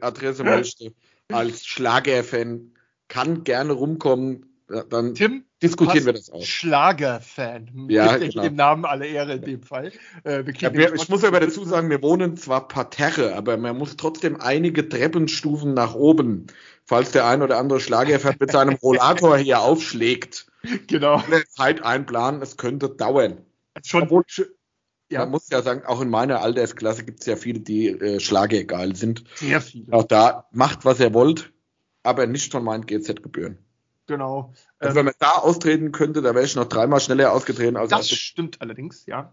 Adresse möchte, als Schlagerfan, kann gerne rumkommen. Dann Tim, diskutieren wir das auch. Schlagerfan. Ja, mit genau. dem Namen alle Ehre in dem Fall. Äh, ja, wir, ich muss aber dazu sagen, wir wohnen zwar parterre, aber man muss trotzdem einige Treppenstufen nach oben, falls der ein oder andere Schlagerfan mit seinem Rollator hier aufschlägt. Genau. Zeit einplanen, es könnte dauern. Schon. Obwohl, ja. Man muss ja sagen, auch in meiner Altersklasse gibt es ja viele, die äh, Schlager geil sind. Sehr viele. Auch da macht, was ihr wollt, aber nicht von meinen GZ-Gebühren. Genau. Also wenn man da austreten könnte, da wäre ich noch dreimal schneller ausgetreten. Als das stimmt allerdings, ja.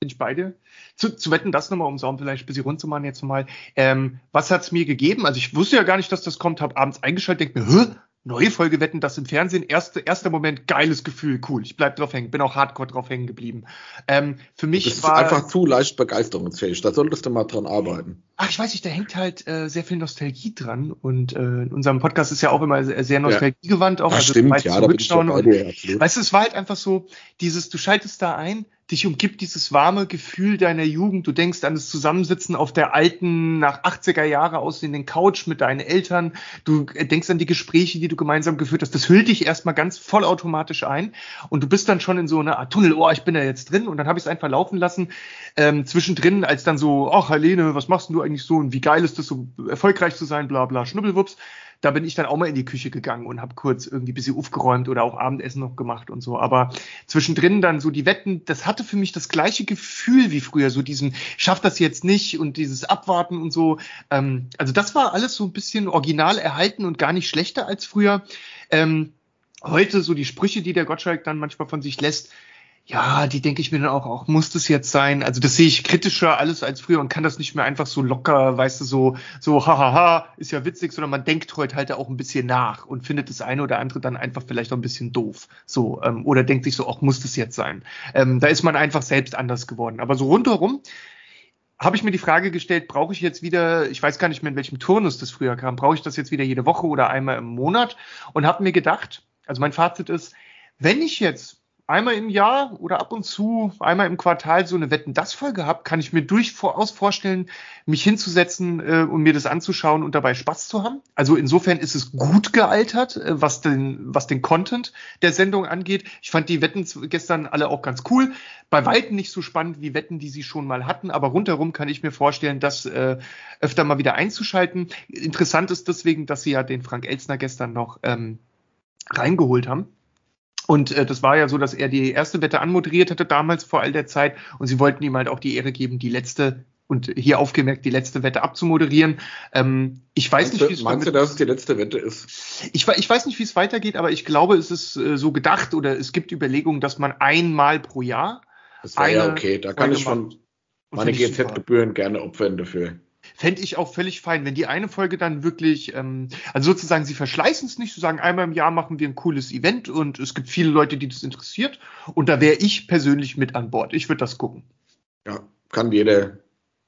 Bin ich beide. Zu, zu wetten, das nochmal, um es auch vielleicht ein bisschen rund zu machen jetzt nochmal. Ähm, was hat's mir gegeben? Also ich wusste ja gar nicht, dass das kommt, habe abends eingeschaltet, denke mir, Hö? Neue Folge Wetten, das im Fernsehen. Erste, erster Moment, geiles Gefühl, cool. Ich bleib drauf hängen, bin auch hardcore drauf hängen geblieben. Ähm, für mich das war. ist einfach zu leicht begeisterungsfähig. Da solltest du mal dran arbeiten. Ach, ich weiß nicht, da hängt halt äh, sehr viel Nostalgie dran. Und äh, in unserem Podcast ist ja auch immer sehr, sehr nostalgiegewandt. Auch, ja, also stimmt, ja, da bin ich dabei, und, Weißt du, es war halt einfach so, dieses, du schaltest da ein, dich umgibt dieses warme Gefühl deiner Jugend. Du denkst an das Zusammensitzen auf der alten, nach 80er Jahre aussehenden Couch mit deinen Eltern. Du denkst an die Gespräche, die du gemeinsam geführt hast. Das hüllt dich erstmal ganz vollautomatisch ein. Und du bist dann schon in so einer Art Tunnel, oh, ich bin da jetzt drin. Und dann habe ich es einfach laufen lassen. Ähm, zwischendrin, als dann so, ach Helene, was machst du eigentlich so? Und wie geil ist das, so erfolgreich zu sein, bla bla, Schnubbelwups da bin ich dann auch mal in die Küche gegangen und habe kurz irgendwie ein bisschen aufgeräumt oder auch Abendessen noch gemacht und so. Aber zwischendrin dann so die Wetten, das hatte für mich das gleiche Gefühl wie früher, so diesen, schafft das jetzt nicht und dieses Abwarten und so. Ähm, also das war alles so ein bisschen original erhalten und gar nicht schlechter als früher. Ähm, heute so die Sprüche, die der Gottschalk dann manchmal von sich lässt, ja, die denke ich mir dann auch, auch, muss das jetzt sein? Also das sehe ich kritischer alles als früher und kann das nicht mehr einfach so locker, weißt du, so, so, hahaha, ist ja witzig, sondern man denkt heute halt auch ein bisschen nach und findet das eine oder andere dann einfach vielleicht auch ein bisschen doof. So, ähm, oder denkt sich so, auch muss das jetzt sein? Ähm, da ist man einfach selbst anders geworden. Aber so rundherum habe ich mir die Frage gestellt, brauche ich jetzt wieder, ich weiß gar nicht mehr, in welchem Turnus das früher kam, brauche ich das jetzt wieder jede Woche oder einmal im Monat? Und habe mir gedacht, also mein Fazit ist, wenn ich jetzt einmal im Jahr oder ab und zu einmal im Quartal so eine Wetten das Folge habe, kann ich mir durchaus vorstellen, mich hinzusetzen äh, und mir das anzuschauen und dabei Spaß zu haben. Also insofern ist es gut gealtert, äh, was den was den Content der Sendung angeht. Ich fand die Wetten gestern alle auch ganz cool. Bei weitem nicht so spannend wie Wetten, die sie schon mal hatten, aber rundherum kann ich mir vorstellen, das äh, öfter mal wieder einzuschalten. Interessant ist deswegen, dass sie ja den Frank Elsner gestern noch ähm, reingeholt haben und äh, das war ja so, dass er die erste Wette anmoderiert hatte damals vor all der Zeit. Und sie wollten ihm halt auch die Ehre geben, die letzte und hier aufgemerkt, die letzte Wette abzumoderieren. Ähm, ich weiß meinst nicht, wie es Meinst du, dass es die letzte Wette ist? Ich, ich weiß nicht, wie es weitergeht, aber ich glaube, es ist äh, so gedacht oder es gibt Überlegungen, dass man einmal pro Jahr. Das wäre ja okay, da kann ich schon meine GZ-Gebühren gerne opfern dafür fände ich auch völlig fein, wenn die eine Folge dann wirklich, ähm, also sozusagen, sie verschleißen es nicht, zu sagen, einmal im Jahr machen wir ein cooles Event und es gibt viele Leute, die das interessiert und da wäre ich persönlich mit an Bord. Ich würde das gucken. Ja, kann jeder.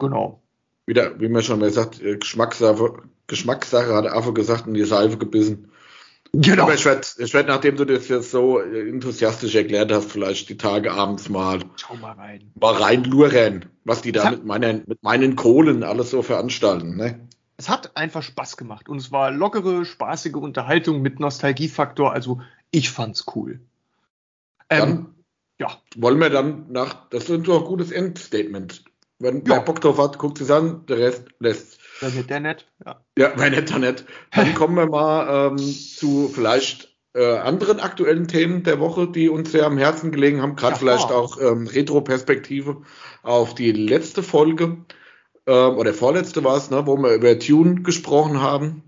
Genau. Wieder, wie man schon mal sagt, äh, Geschmackssache, Geschmackssache hat Affe gesagt und die Salve gebissen. Genau. Aber ich werde, ich werd, nachdem du das jetzt so enthusiastisch erklärt hast, vielleicht die Tage abends mal, Schau mal rein. Mal reinluren, was die da mit meinen, mit meinen Kohlen alles so veranstalten. Ne? es hat einfach Spaß gemacht und es war lockere, spaßige Unterhaltung mit Nostalgiefaktor. Also ich fand's cool. Ähm, ja. Wollen wir dann nach, das ist doch ein gutes Endstatement. Wenn ja. wer Bock drauf hat, guckt es an, der Rest lässt. Wer nicht, der nett. Ja, ja nicht, der nett. Dann kommen wir mal ähm, zu vielleicht äh, anderen aktuellen Themen der Woche, die uns sehr am Herzen gelegen haben. Gerade ja, vielleicht auch ähm, Retro-Perspektive auf die letzte Folge ähm, oder vorletzte war es, ne, wo wir über Tune gesprochen haben.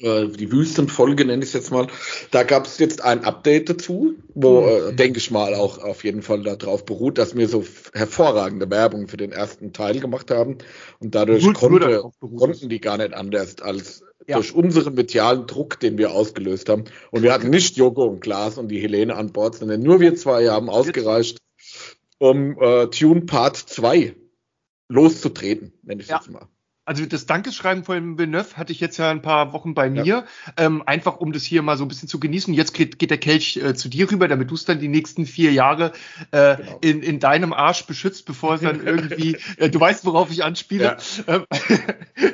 Äh, die Wüstenfolge nenne ich es jetzt mal. Da gab es jetzt ein Update dazu, wo, mhm. äh, denke ich mal, auch auf jeden Fall darauf beruht, dass wir so hervorragende Werbung für den ersten Teil gemacht haben. Und dadurch nur, konnte, konnten die gar nicht anders als ja. durch unseren medialen Druck, den wir ausgelöst haben. Und wir hatten nicht Joko und Klaas und die Helene an Bord, sondern nur wir zwei haben ausgereicht, um äh, Tune Part 2 loszutreten, nenne ich ja. jetzt mal. Also das Dankeschreiben von Villeneuve hatte ich jetzt ja ein paar Wochen bei mir, ja. ähm, einfach um das hier mal so ein bisschen zu genießen. Jetzt geht, geht der Kelch äh, zu dir rüber, damit du es dann die nächsten vier Jahre äh, genau. in, in deinem Arsch beschützt, bevor es dann irgendwie, äh, du weißt, worauf ich anspiele. Ja. Ähm,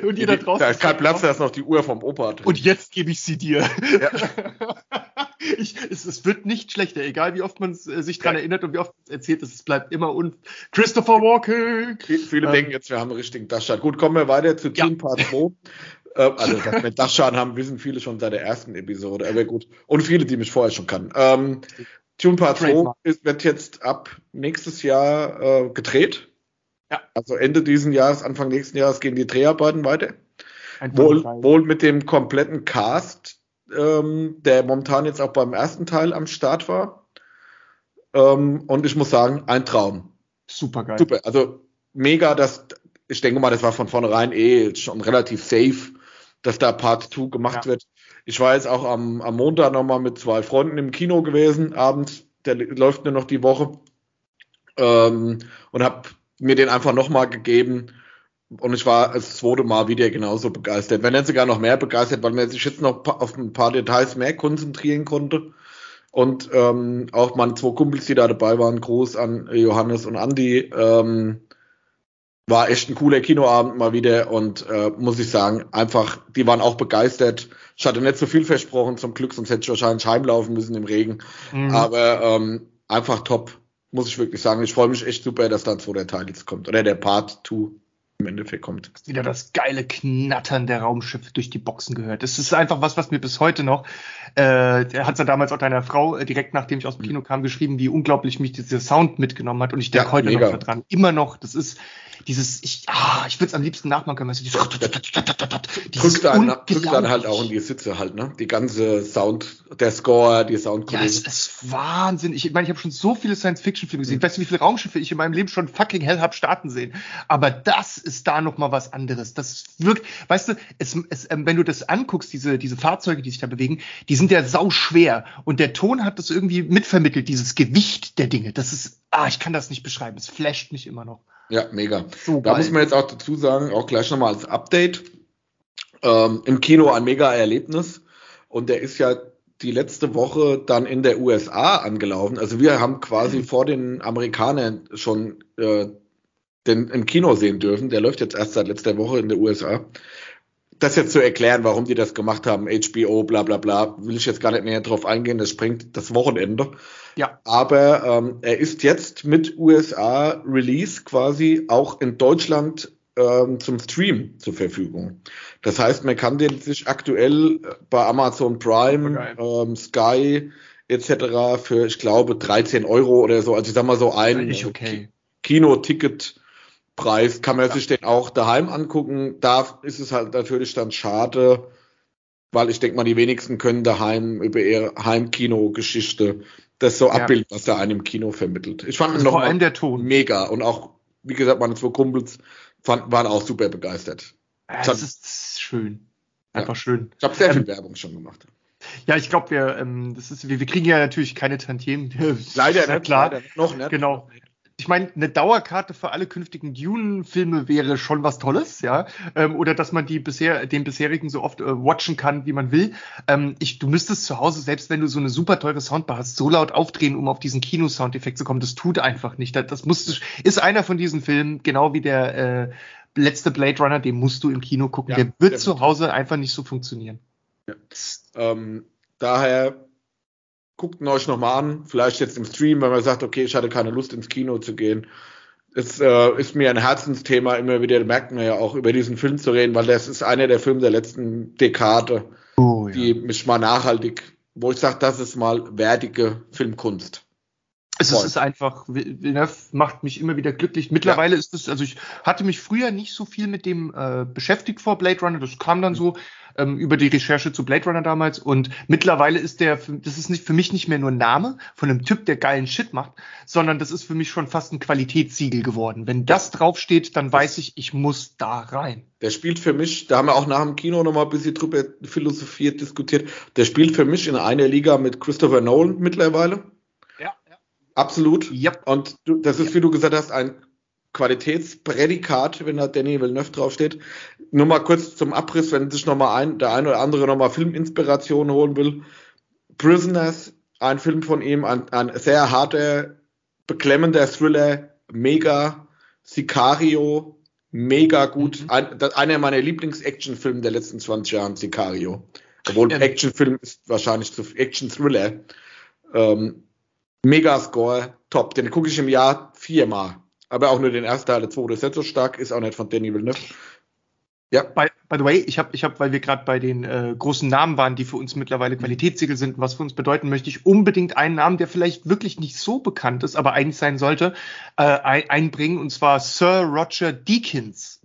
und ihr da draußen. Da ist kein Platz, da ist noch die Uhr vom Opa. Drin. Und jetzt gebe ich sie dir. Ja. ich, es, es, wird nicht schlechter, egal wie oft man äh, sich dran ja. erinnert und wie oft es erzählt ist, es bleibt immer und Christopher Walken. Viele ähm, denken jetzt, wir haben einen richtigen Dachschaden. Gut, kommen wir weiter zu Team ja. Part 2. äh, also, dass wir Dachschaden haben, wissen viele schon seit der ersten Episode, aber gut. Und viele, die mich vorher schon kannten. Ähm, Tune Part 2 wird jetzt ab nächstes Jahr äh, gedreht. Ja. Also Ende diesen Jahres, Anfang nächsten Jahres gehen die Dreharbeiten weiter. Wohl, wohl mit dem kompletten Cast, ähm, der momentan jetzt auch beim ersten Teil am Start war. Ähm, und ich muss sagen, ein Traum. Super geil. Super. Also mega, dass ich denke mal, das war von vornherein eh schon relativ safe, dass da Part 2 gemacht ja. wird. Ich war jetzt auch am, am Montag nochmal mit zwei Freunden im Kino gewesen, abends, der läuft nur noch die Woche. Ähm, und habe mir den einfach nochmal gegeben und ich war das zweite Mal wieder genauso begeistert. Wenn nicht sogar noch mehr begeistert, weil man sich jetzt noch auf ein paar Details mehr konzentrieren konnte. Und ähm, auch meine zwei Kumpels, die da dabei waren, Gruß an Johannes und Andi, ähm, war echt ein cooler Kinoabend mal wieder und äh, muss ich sagen, einfach, die waren auch begeistert. Ich hatte nicht so viel versprochen zum Glück, sonst hätte ich wahrscheinlich heimlaufen müssen im Regen. Mhm. Aber ähm, einfach top, muss ich wirklich sagen. Ich freue mich echt super, dass da ein zweiter Teil jetzt kommt. Oder der Part 2 im Endeffekt kommt. Wieder das geile Knattern der Raumschiffe durch die Boxen gehört. Das ist einfach was, was mir bis heute noch, äh, der hat ja damals auch deiner Frau, äh, direkt nachdem ich aus dem Kino kam, geschrieben, wie unglaublich mich dieser Sound mitgenommen hat. Und ich denke ja, heute mega. noch dran. Immer noch, das ist, dieses, ich, ah, ich würde es am liebsten nachmachen können, weißt du, dieses, drückt dann, drückt dann halt auch in die Sitze halt, ne? Die ganze Sound, der Score, die Soundkulisse. Ja, es ist Wahnsinn. Ich meine, ich habe schon so viele Science-Fiction-Filme gesehen. Mhm. Weißt du, wie viele Raumschiffe ich in meinem Leben schon fucking hell hab starten sehen? Aber das ist da noch mal was anderes. Das wirkt, weißt du, es, es, ähm, wenn du das anguckst, diese, diese Fahrzeuge, die sich da bewegen, die sind ja sau schwer. Und der Ton hat das irgendwie mitvermittelt, dieses Gewicht der Dinge. Das ist, ah, ich kann das nicht beschreiben. Es flasht mich immer noch. Ja, mega. So da muss man jetzt auch dazu sagen, auch gleich nochmal als Update. Ähm, Im Kino ein mega Erlebnis. Und der ist ja die letzte Woche dann in der USA angelaufen. Also wir haben quasi mhm. vor den Amerikanern schon äh, den im Kino sehen dürfen. Der läuft jetzt erst seit letzter Woche in der USA. Das jetzt zu erklären, warum die das gemacht haben, HBO, bla bla bla, will ich jetzt gar nicht näher drauf eingehen. Das springt das Wochenende. Ja. Aber ähm, er ist jetzt mit USA Release quasi auch in Deutschland ähm, zum Stream zur Verfügung. Das heißt, man kann den sich aktuell bei Amazon Prime, ähm, Sky etc. für, ich glaube, 13 Euro oder so. Also ich sag mal so ein okay. Kinoticketpreis kann man ja. sich den auch daheim angucken. Da ist es halt natürlich dann schade, weil ich denke mal, die wenigsten können daheim über ihre Heimkino-Geschichte das so ja. abbilden, was da einem Kino vermittelt. Ich fand also noch vor allem der Ton mega und auch, wie gesagt, meine zwei Kumpels fand, waren auch super begeistert. Ja, das ist schön. Einfach ja. schön. Ich habe sehr viel ähm, Werbung schon gemacht. Ja, ich glaube, wir, ähm, das ist, wir, wir kriegen ja natürlich keine Tantiemen. Leider nicht, klar. Leider noch nicht. Genau ich meine, eine Dauerkarte für alle künftigen Dune-Filme wäre schon was Tolles, ja. Ähm, oder dass man die bisher, den bisherigen so oft äh, watchen kann, wie man will. Ähm, ich, du müsstest zu Hause, selbst wenn du so eine super teure Soundbar hast, so laut aufdrehen, um auf diesen Kino-Soundeffekt zu kommen. Das tut einfach nicht. Das, das muss, ist einer von diesen Filmen, genau wie der äh, letzte Blade Runner, den musst du im Kino gucken. Ja, der wird der zu Hause einfach nicht so funktionieren. Ja. Ähm, daher guckt ihn euch nochmal an, vielleicht jetzt im Stream, wenn man sagt, okay, ich hatte keine Lust ins Kino zu gehen. Es äh, ist mir ein Herzensthema, immer wieder merkt man ja auch, über diesen Film zu reden, weil das ist einer der Filme der letzten Dekade, oh, ja. die mich mal nachhaltig, wo ich sage, das ist mal wertige Filmkunst. Es ist, ist einfach, Villeneuve macht mich immer wieder glücklich. Mittlerweile ja. ist es, also ich hatte mich früher nicht so viel mit dem äh, beschäftigt vor Blade Runner. Das kam dann so ähm, über die Recherche zu Blade Runner damals. Und mittlerweile ist der, das ist nicht für mich nicht mehr nur ein Name von einem Typ, der geilen Shit macht, sondern das ist für mich schon fast ein Qualitätssiegel geworden. Wenn das draufsteht, dann weiß ich, ich muss da rein. Der spielt für mich, da haben wir auch nach dem Kino nochmal ein bisschen drüber philosophiert, diskutiert. Der spielt für mich in einer Liga mit Christopher Nolan mittlerweile Absolut. Yep. Und du, das ist, yep. wie du gesagt hast, ein Qualitätsprädikat, wenn da Danny Villeneuve draufsteht. Nur mal kurz zum Abriss, wenn sich noch mal ein, der eine oder andere noch mal Filminspiration holen will. Prisoners, ein Film von ihm, ein, ein sehr harter, beklemmender Thriller, mega. Sicario, mega gut. Mhm. Ein, das, einer meiner Lieblings-Action-Filme der letzten 20 Jahre, Sicario. Obwohl ja. Actionfilm ist wahrscheinlich zu Action-Thriller. Ähm, Megascore, top. Den gucke ich im Jahr viermal. Aber auch nur den ersten Teil, der zweite ist nicht so stark, ist auch nicht von Danny Villeneuve. Ja. By, by the way, ich habe, ich hab, weil wir gerade bei den äh, großen Namen waren, die für uns mittlerweile Qualitätssiegel sind, was für uns bedeuten, möchte ich unbedingt einen Namen, der vielleicht wirklich nicht so bekannt ist, aber eigentlich sein sollte, äh, einbringen, und zwar Sir Roger Deakins.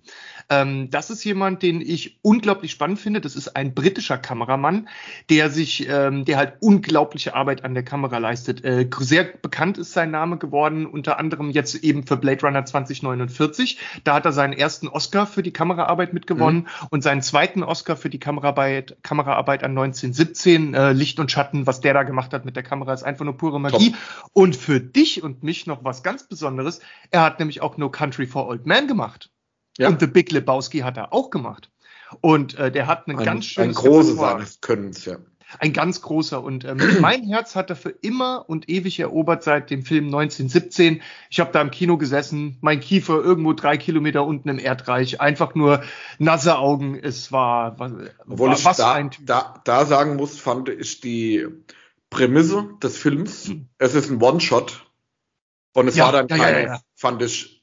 Ähm, das ist jemand, den ich unglaublich spannend finde. Das ist ein britischer Kameramann, der sich, ähm, der halt unglaubliche Arbeit an der Kamera leistet. Äh, sehr bekannt ist sein Name geworden, unter anderem jetzt eben für Blade Runner 2049. Da hat er seinen ersten Oscar für die Kameraarbeit mitgewonnen mhm. und seinen zweiten Oscar für die Kameraarbeit, Kameraarbeit an 1917. Äh, Licht und Schatten, was der da gemacht hat mit der Kamera, ist einfach nur pure Magie. Top. Und für dich und mich noch was ganz Besonderes. Er hat nämlich auch No Country for Old Men gemacht. Ja. Und The Big Lebowski hat er auch gemacht. Und äh, der hat einen ein, ganz schönes Ein großes seines Könnens, ja. Ein ganz großer. Und ähm, mein Herz hat er für immer und ewig erobert seit dem Film 1917. Ich habe da im Kino gesessen, mein Kiefer irgendwo drei Kilometer unten im Erdreich, einfach nur nasse Augen. Es war, was, Obwohl war, ich was da, ein Typ. Da, da sagen muss, fand ich die Prämisse des Films, hm. es ist ein One-Shot. Und es ja, war dann ja, keine, ja, fand ich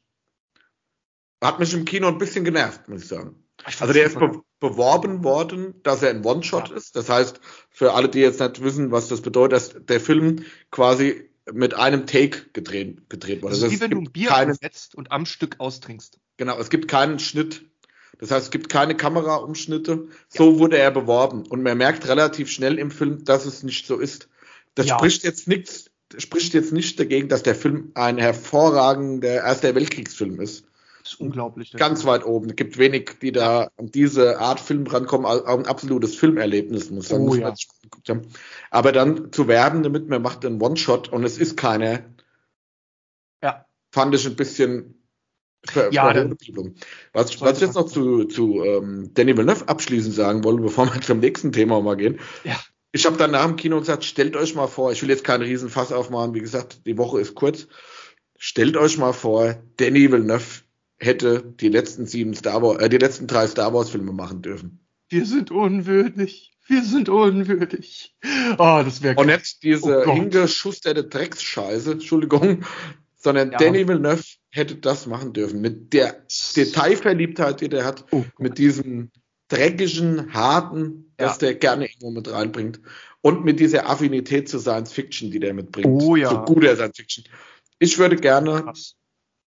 hat mich im Kino ein bisschen genervt, muss ich sagen. Ich also der ist be beworben worden, dass er ein One-Shot ja. ist. Das heißt, für alle, die jetzt nicht wissen, was das bedeutet, dass der Film quasi mit einem Take gedreht, gedreht wurde. Also wie wenn du ein Bier keinen, setzt und am Stück austrinkst. Genau, es gibt keinen Schnitt. Das heißt, es gibt keine Kameraumschnitte. So ja. wurde er beworben. Und man merkt relativ schnell im Film, dass es nicht so ist. Das ja. spricht jetzt nichts, spricht jetzt nicht dagegen, dass der Film ein hervorragender Erster Weltkriegsfilm ist ist unglaublich. Ganz weit oben. Es gibt wenig, die da an diese Art Film rankommen. Auch ein absolutes Filmerlebnis, muss sagen. Oh, ja. Aber dann zu werben damit, man macht einen One-Shot und es ist keine. Ja. Fand ich ein bisschen Ver ja, was, was ich jetzt noch zu, zu ähm, Danny Villeneuve abschließend sagen wollte, bevor wir zum nächsten Thema mal gehen. Ja. Ich habe dann nach dem Kino gesagt, stellt euch mal vor, ich will jetzt keinen riesen Fass aufmachen, wie gesagt, die Woche ist kurz. Stellt euch mal vor, Danny Villeneuve hätte die letzten sieben Star Wars, äh, die letzten drei Star Wars Filme machen dürfen. Wir sind unwürdig. Wir sind unwürdig. Oh, das wäre Und nicht diese oh hingeschusterte Drecksscheiße, Entschuldigung, sondern ja. Danny Villeneuve hätte das machen dürfen. Mit der Detailverliebtheit, die der hat, oh mit diesem dreckigen, harten, ja. das der gerne irgendwo mit reinbringt. Und mit dieser Affinität zu Science Fiction, die der mitbringt. Oh ja. So guter Science Fiction. Ich würde gerne Krass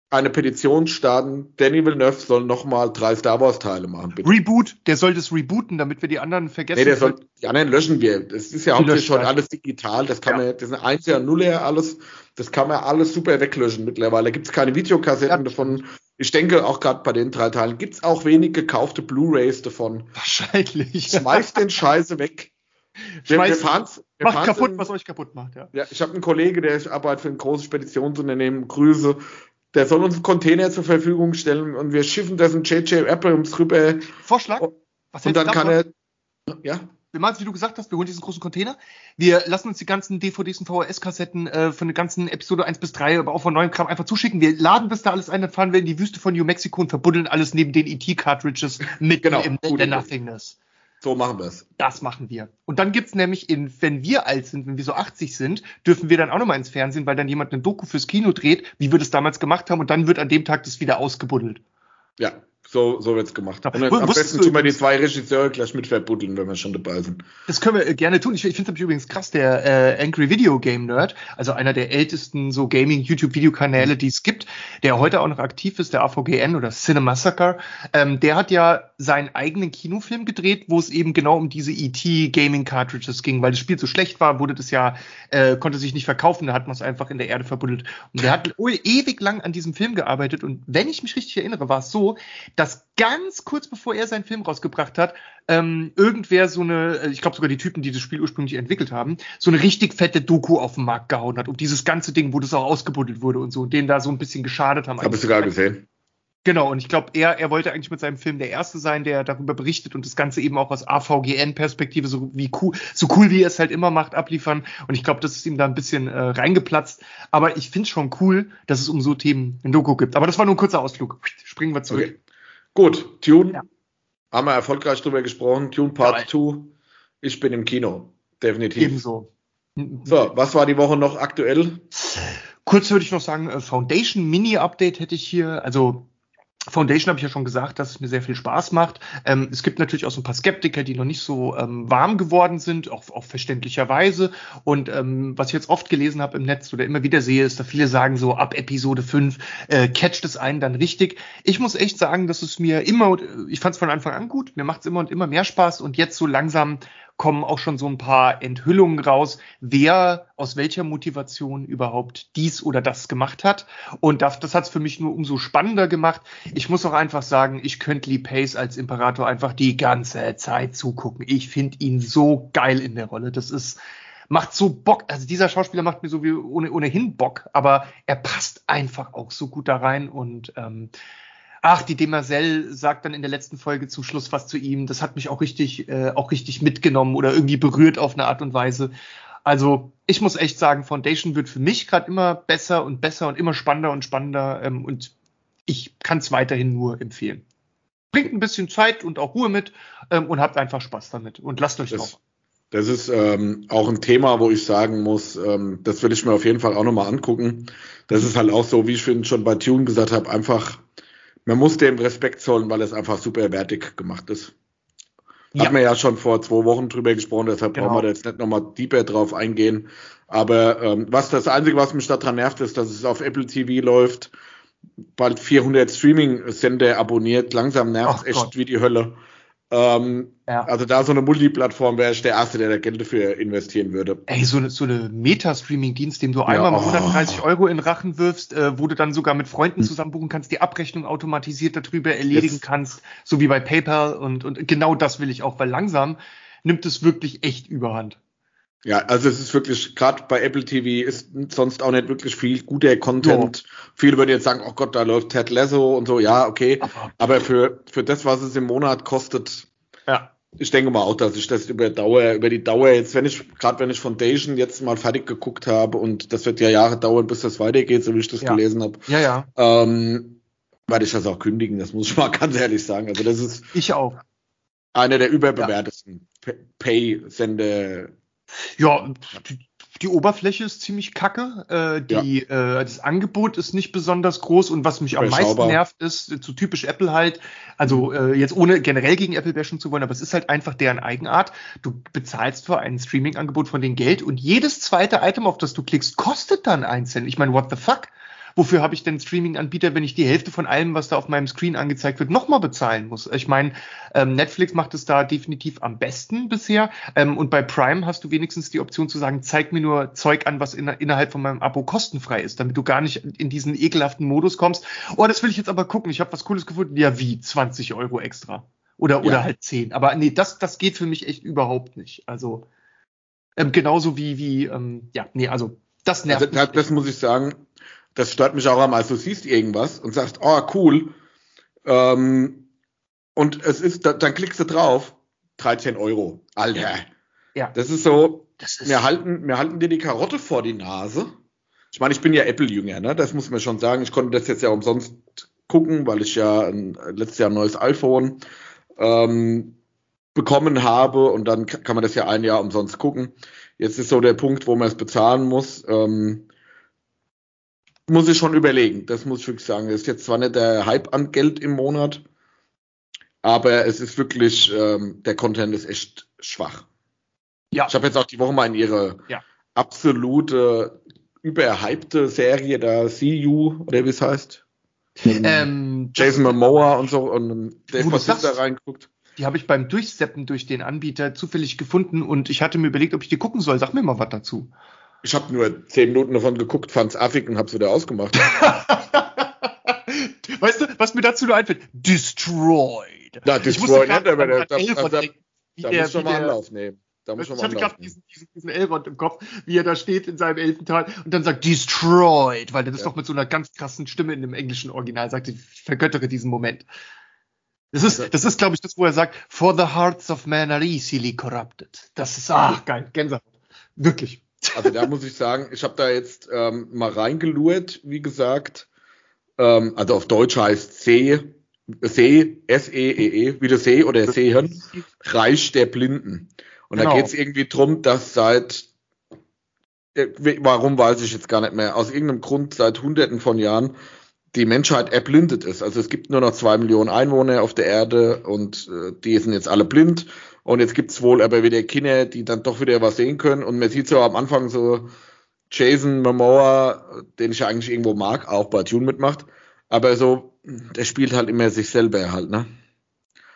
eine Petition starten, Danny Villeneuve soll nochmal drei Star Wars Teile machen. Bitte. Reboot, der soll das rebooten, damit wir die anderen vergessen. Nee, der soll, die anderen löschen wir. Das ist ja hauptsächlich schon alles digital. Das kann ja. man, das ist ein 1er, 0 alles. Das kann man alles super weglöschen mittlerweile. Da gibt es keine Videokassetten ja. davon. Ich denke auch gerade bei den drei Teilen gibt es auch wenig gekaufte Blu-Rays davon. Wahrscheinlich. Schmeißt den Scheiße weg. Wir, wir fahren's, wir macht kaputt, in, was euch kaputt macht, ja. Ja, ich habe einen Kollege, der arbeitet für ein großes Speditionsunternehmen. Grüße der soll uns einen Container zur Verfügung stellen und wir schiffen das in J.J. Abrams rüber. Vorschlag? Was und dann kann er, ja? wir machen es, wie du gesagt hast, wir holen diesen großen Container. Wir lassen uns die ganzen DVDs und VHS-Kassetten äh, von der ganzen Episode 1 bis 3, aber auch von neuem Kram einfach zuschicken. Wir laden das da alles ein, dann fahren wir in die Wüste von New Mexico und verbuddeln alles neben den ET-Cartridges mit genau, im, in der Nothingness. So machen wir es. Das machen wir. Und dann gibt's nämlich in, wenn wir alt sind, wenn wir so 80 sind, dürfen wir dann auch nochmal ins Fernsehen, weil dann jemand eine Doku fürs Kino dreht, wie wir das damals gemacht haben, und dann wird an dem Tag das wieder ausgebuddelt. Ja, so, so wird's gemacht. Und am besten tun wir die zwei Regisseure gleich mit verbuddeln, wenn wir schon dabei sind. Das können wir äh, gerne tun. Ich, ich finde es übrigens krass, der äh, Angry Video Game Nerd, also einer der ältesten so Gaming-YouTube-Videokanäle, die es gibt, der heute auch noch aktiv ist, der AVGN oder Cinemassacre, ähm, der hat ja seinen eigenen Kinofilm gedreht, wo es eben genau um diese ET Gaming Cartridges ging, weil das Spiel so schlecht war, wurde das ja, äh, konnte sich nicht verkaufen, da hat man es einfach in der Erde verbuddelt. Und der hat ewig lang an diesem Film gearbeitet und wenn ich mich richtig erinnere, war es so, dass ganz kurz bevor er seinen Film rausgebracht hat, ähm, irgendwer so eine, äh, ich glaube sogar die Typen, die das Spiel ursprünglich entwickelt haben, so eine richtig fette Doku auf den Markt gehauen hat, um dieses ganze Ding, wo das auch ausgebuddelt wurde und so, und denen da so ein bisschen geschadet haben. Habe ich sogar gesehen. Genau, und ich glaube, er, er wollte eigentlich mit seinem Film der Erste sein, der darüber berichtet und das Ganze eben auch aus AVGN-Perspektive, so wie cool, so cool wie er es halt immer macht, abliefern. Und ich glaube, das ist ihm da ein bisschen äh, reingeplatzt. Aber ich finde schon cool, dass es um so Themen ein Doku gibt. Aber das war nur ein kurzer Ausflug. Springen wir zurück. Okay. Gut, Tune. Ja. Haben wir erfolgreich drüber gesprochen. Tune Part 2. Ja, ich bin im Kino. Definitiv. Ebenso. So, was war die Woche noch aktuell? Kurz würde ich noch sagen, äh, Foundation Mini Update hätte ich hier. Also Foundation habe ich ja schon gesagt, dass es mir sehr viel Spaß macht. Ähm, es gibt natürlich auch so ein paar Skeptiker, die noch nicht so ähm, warm geworden sind, auch, auch verständlicherweise. Und ähm, was ich jetzt oft gelesen habe im Netz oder immer wieder sehe, ist, da viele sagen so, ab Episode 5 äh, catcht es einen dann richtig. Ich muss echt sagen, dass es mir immer, ich fand es von Anfang an gut, mir macht es immer und immer mehr Spaß und jetzt so langsam kommen auch schon so ein paar Enthüllungen raus, wer aus welcher Motivation überhaupt dies oder das gemacht hat. Und das, das hat es für mich nur umso spannender gemacht. Ich muss auch einfach sagen, ich könnte Lee Pace als Imperator einfach die ganze Zeit zugucken. Ich finde ihn so geil in der Rolle. Das ist, macht so Bock. Also dieser Schauspieler macht mir so wie ohne, ohnehin Bock, aber er passt einfach auch so gut da rein und ähm, Ach, die Demoiselle sagt dann in der letzten Folge zum Schluss was zu ihm. Das hat mich auch richtig, äh, auch richtig mitgenommen oder irgendwie berührt auf eine Art und Weise. Also ich muss echt sagen, Foundation wird für mich gerade immer besser und besser und immer spannender und spannender ähm, und ich kann es weiterhin nur empfehlen. Bringt ein bisschen Zeit und auch Ruhe mit ähm, und habt einfach Spaß damit und lasst euch das, noch. Das ist ähm, auch ein Thema, wo ich sagen muss, ähm, das will ich mir auf jeden Fall auch nochmal angucken. Das ist halt auch so, wie ich schon bei Tune gesagt habe, einfach man muss dem Respekt zollen, weil es einfach super wertig gemacht ist. Ja. Hat man ja schon vor zwei Wochen drüber gesprochen, deshalb genau. brauchen wir da jetzt nicht nochmal deeper drauf eingehen. Aber ähm, was das Einzige, was mich daran nervt, ist, dass es auf Apple TV läuft, bald 400 Streaming-Sender abonniert. Langsam nervt es echt wie die Hölle. Ähm, ja. Also da so eine Multiplattform wäre ich der Erste, der da Geld dafür investieren würde. Ey, so eine, so eine Meta-Streaming-Dienst, dem du ja, einmal mal oh. 130 Euro in Rachen wirfst, äh, wo du dann sogar mit Freunden zusammen buchen kannst, die Abrechnung automatisiert darüber erledigen Jetzt. kannst, so wie bei PayPal und, und genau das will ich auch, weil langsam nimmt es wirklich echt überhand. Ja, also es ist wirklich, gerade bei Apple TV ist sonst auch nicht wirklich viel guter Content. Ja. Viele würden jetzt sagen, oh Gott, da läuft Ted Lasso und so, ja, okay. Aber für, für das, was es im Monat kostet, ja. ich denke mal auch, dass ich das über Dauer, über die Dauer jetzt, wenn ich, gerade wenn ich Foundation jetzt mal fertig geguckt habe und das wird ja Jahre dauern, bis das weitergeht, so wie ich das ja. gelesen habe. Ja, ja. Ähm, werde ich das auch kündigen, das muss ich mal ganz ehrlich sagen. Also das ist. Ich auch. Einer der überbewertesten ja. Pay-Sender ja, die, die, Oberfläche ist ziemlich kacke. Äh, die, ja. äh, das Angebot ist nicht besonders groß und was mich am meisten nervt, ist so typisch Apple halt. Also äh, jetzt ohne generell gegen Apple bashen zu wollen, aber es ist halt einfach deren Eigenart. Du bezahlst für ein Streaming-Angebot von den Geld und jedes zweite Item, auf das du klickst, kostet dann einzeln. Ich meine, what the fuck? Wofür habe ich denn Streaming-Anbieter, wenn ich die Hälfte von allem, was da auf meinem Screen angezeigt wird, nochmal bezahlen muss? Ich meine, ähm, Netflix macht es da definitiv am besten bisher. Ähm, und bei Prime hast du wenigstens die Option zu sagen, zeig mir nur Zeug an, was in, innerhalb von meinem Abo kostenfrei ist, damit du gar nicht in diesen ekelhaften Modus kommst. Oh, das will ich jetzt aber gucken. Ich habe was Cooles gefunden. Ja, wie? 20 Euro extra. Oder, ja. oder halt 10. Aber nee, das, das geht für mich echt überhaupt nicht. Also, ähm, genauso wie, wie, ähm, ja, nee, also das nervt also, das, das muss ich sagen, das stört mich auch am Also du siehst irgendwas und sagst, oh cool, ähm, und es ist, da, dann klickst du drauf 13 Euro. Alter. Ja. Das ist so, das ist wir, halten, wir halten dir die Karotte vor die Nase. Ich meine, ich bin ja Apple-Jünger, ne? Das muss man schon sagen. Ich konnte das jetzt ja umsonst gucken, weil ich ja ein, letztes Jahr ein neues iPhone ähm, bekommen habe und dann kann man das ja ein Jahr umsonst gucken. Jetzt ist so der Punkt, wo man es bezahlen muss. Ähm, muss ich schon überlegen. Das muss ich wirklich sagen. Das ist jetzt zwar nicht der Hype an Geld im Monat, aber es ist wirklich, ähm, der Content ist echt schwach. Ja. Ich habe jetzt auch die Woche mal in ihre ja. absolute überhypte Serie da See You oder wie es heißt. Ähm, Jason Momoa und so und Dave Bautista reingeguckt. Die habe ich beim Durchseppen durch den Anbieter zufällig gefunden und ich hatte mir überlegt, ob ich die gucken soll. Sag mir mal was dazu. Ich habe nur zehn Minuten davon geguckt, fand's affig und hab's wieder ausgemacht. weißt du, was mir dazu nur einfällt? Destroyed. Na, Destroyed, ne? Aber da, da, da, da, da muss schon mal Anlauf nehmen. Da muss ich hatte gerade diesen, diesen, diesen Elrond im Kopf, wie er da steht in seinem Elfental und dann sagt Destroyed, weil der das ja. doch mit so einer ganz krassen Stimme in dem englischen Original sagt. Ich vergöttere diesen Moment. Das ist, also, das ist, glaube ich, das, wo er sagt, For the hearts of men are easily corrupted. Das ist, ach, geil, Gänsehaut. Wirklich. Also da muss ich sagen, ich habe da jetzt ähm, mal reingelurrt, wie gesagt. Ähm, also auf Deutsch heißt See, See, S-E-E-E, -E, wieder See oder Sehen, Reich der Blinden. Und genau. da geht es irgendwie drum, dass seit, äh, warum weiß ich jetzt gar nicht mehr, aus irgendeinem Grund seit hunderten von Jahren die Menschheit erblindet ist. Also es gibt nur noch zwei Millionen Einwohner auf der Erde und äh, die sind jetzt alle blind. Und jetzt gibt's wohl aber wieder Kinder, die dann doch wieder was sehen können. Und man sieht so am Anfang so Jason Momoa, den ich eigentlich irgendwo mag, auch bei Tune mitmacht. Aber so, der spielt halt immer sich selber halt, ne?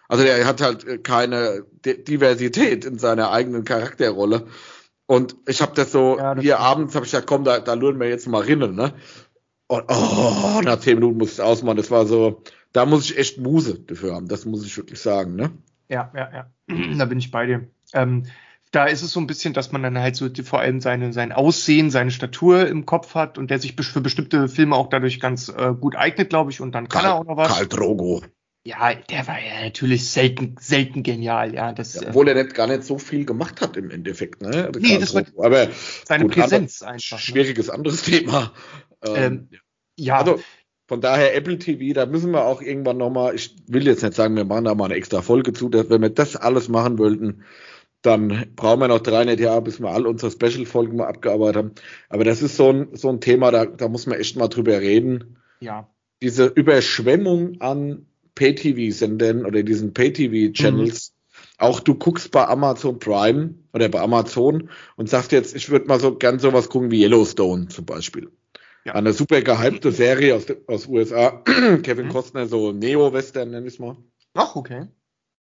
Also der hat halt keine Diversität in seiner eigenen Charakterrolle. Und ich habe das so, ja, das hier abends habe ich gesagt, komm, da, da luren wir jetzt mal rinnen, ne? Und oh, nach zehn Minuten muss ich es ausmachen. Das war so, da muss ich echt Muse dafür haben. Das muss ich wirklich sagen, ne? Ja, ja, ja. da bin ich bei dir. Ähm, da ist es so ein bisschen, dass man dann halt so die, vor allem seine, sein Aussehen, seine Statur im Kopf hat und der sich für bestimmte Filme auch dadurch ganz äh, gut eignet, glaube ich. Und dann kann Karl, er auch noch was. Karl Drogo. Ja, der war ja natürlich selten, selten genial, ja. Das, ja, äh, obwohl er nicht, gar nicht so viel gemacht hat im Endeffekt, ne? Nee, das war aber seine gut, Präsenz einfach. Ne? Schwieriges anderes Thema. Ähm, ähm, ja. Also von daher Apple TV, da müssen wir auch irgendwann nochmal, ich will jetzt nicht sagen, wir machen da mal eine extra Folge zu, dass wenn wir das alles machen wollten, dann brauchen wir noch 300 Jahre, bis wir all unsere Special-Folgen mal abgearbeitet haben. Aber das ist so ein, so ein Thema, da, da muss man echt mal drüber reden. Ja. Diese Überschwemmung an Pay-TV-Sendern oder diesen Pay-TV-Channels. Mhm. Auch du guckst bei Amazon Prime oder bei Amazon und sagst jetzt, ich würde mal so gern sowas gucken wie Yellowstone zum Beispiel. Ja. Eine super gehypte Serie aus, aus USA. Kevin mhm. Costner, so Neo-Western nenne ich es mal. Ach, okay.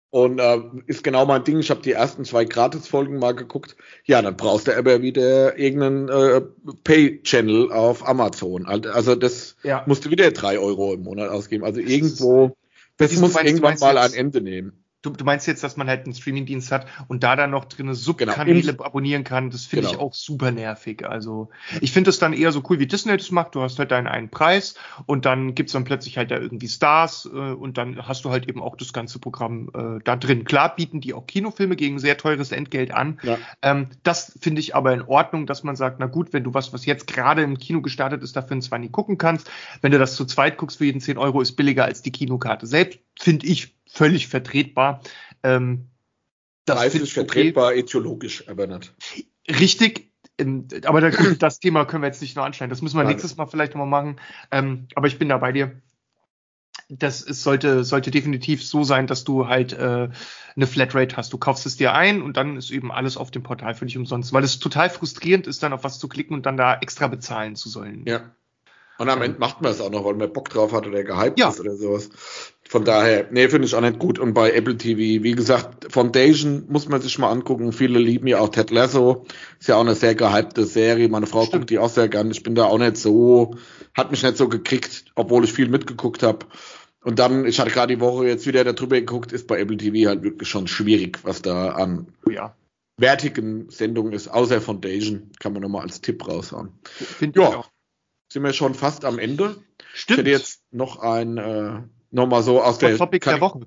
Und äh, ist genau mein Ding. Ich habe die ersten zwei Gratis-Folgen mal geguckt. Ja, dann brauchst du aber wieder irgendeinen äh, Pay-Channel auf Amazon. Also das ja. musst du wieder drei Euro im Monat ausgeben. Also irgendwo das muss meinst, irgendwann mal ein Ende nehmen. Du, du, meinst jetzt, dass man halt einen Streamingdienst hat und da dann noch drin Subkanäle genau. abonnieren kann. Das finde genau. ich auch super nervig. Also ich finde es dann eher so cool, wie Disney das macht. Du hast halt deinen einen Preis und dann gibt's dann plötzlich halt da irgendwie Stars äh, und dann hast du halt eben auch das ganze Programm äh, da drin. Klar bieten die auch Kinofilme gegen sehr teures Entgelt an. Ja. Ähm, das finde ich aber in Ordnung, dass man sagt, na gut, wenn du was, was jetzt gerade im Kino gestartet ist, dafür zwar nie gucken kannst, wenn du das zu zweit guckst für jeden 10 Euro, ist billiger als die Kinokarte selbst, finde ich völlig vertretbar. Ähm, das Preis ist vertretbar, okay. etiologisch, aber nicht. Richtig, ähm, aber da, das Thema können wir jetzt nicht nur anschneiden. Das müssen wir Nein. nächstes Mal vielleicht nochmal machen. Ähm, aber ich bin da bei dir. Das ist, sollte, sollte definitiv so sein, dass du halt äh, eine Flatrate hast. Du kaufst es dir ein und dann ist eben alles auf dem Portal für dich umsonst, weil es total frustrierend ist, dann auf was zu klicken und dann da extra bezahlen zu sollen. Ja. Und am Ende macht man es auch noch, weil man Bock drauf hat oder gehypt ja. ist oder sowas. Von daher, nee, finde ich auch nicht gut. Und bei Apple TV, wie gesagt, Foundation muss man sich mal angucken. Viele lieben ja auch Ted Lasso. Ist ja auch eine sehr gehypte Serie. Meine Frau Stimmt. guckt die auch sehr gern. Ich bin da auch nicht so, hat mich nicht so gekriegt, obwohl ich viel mitgeguckt habe. Und dann, ich hatte gerade die Woche jetzt wieder darüber geguckt, ist bei Apple TV halt wirklich schon schwierig, was da an oh ja. wertigen Sendungen ist, außer Foundation. Kann man nochmal als Tipp raushauen. Finde ja. ich auch sind wir schon fast am Ende. Stimmt. Ich hätte jetzt noch ein, äh, noch mal so aus der, Topic der Woche.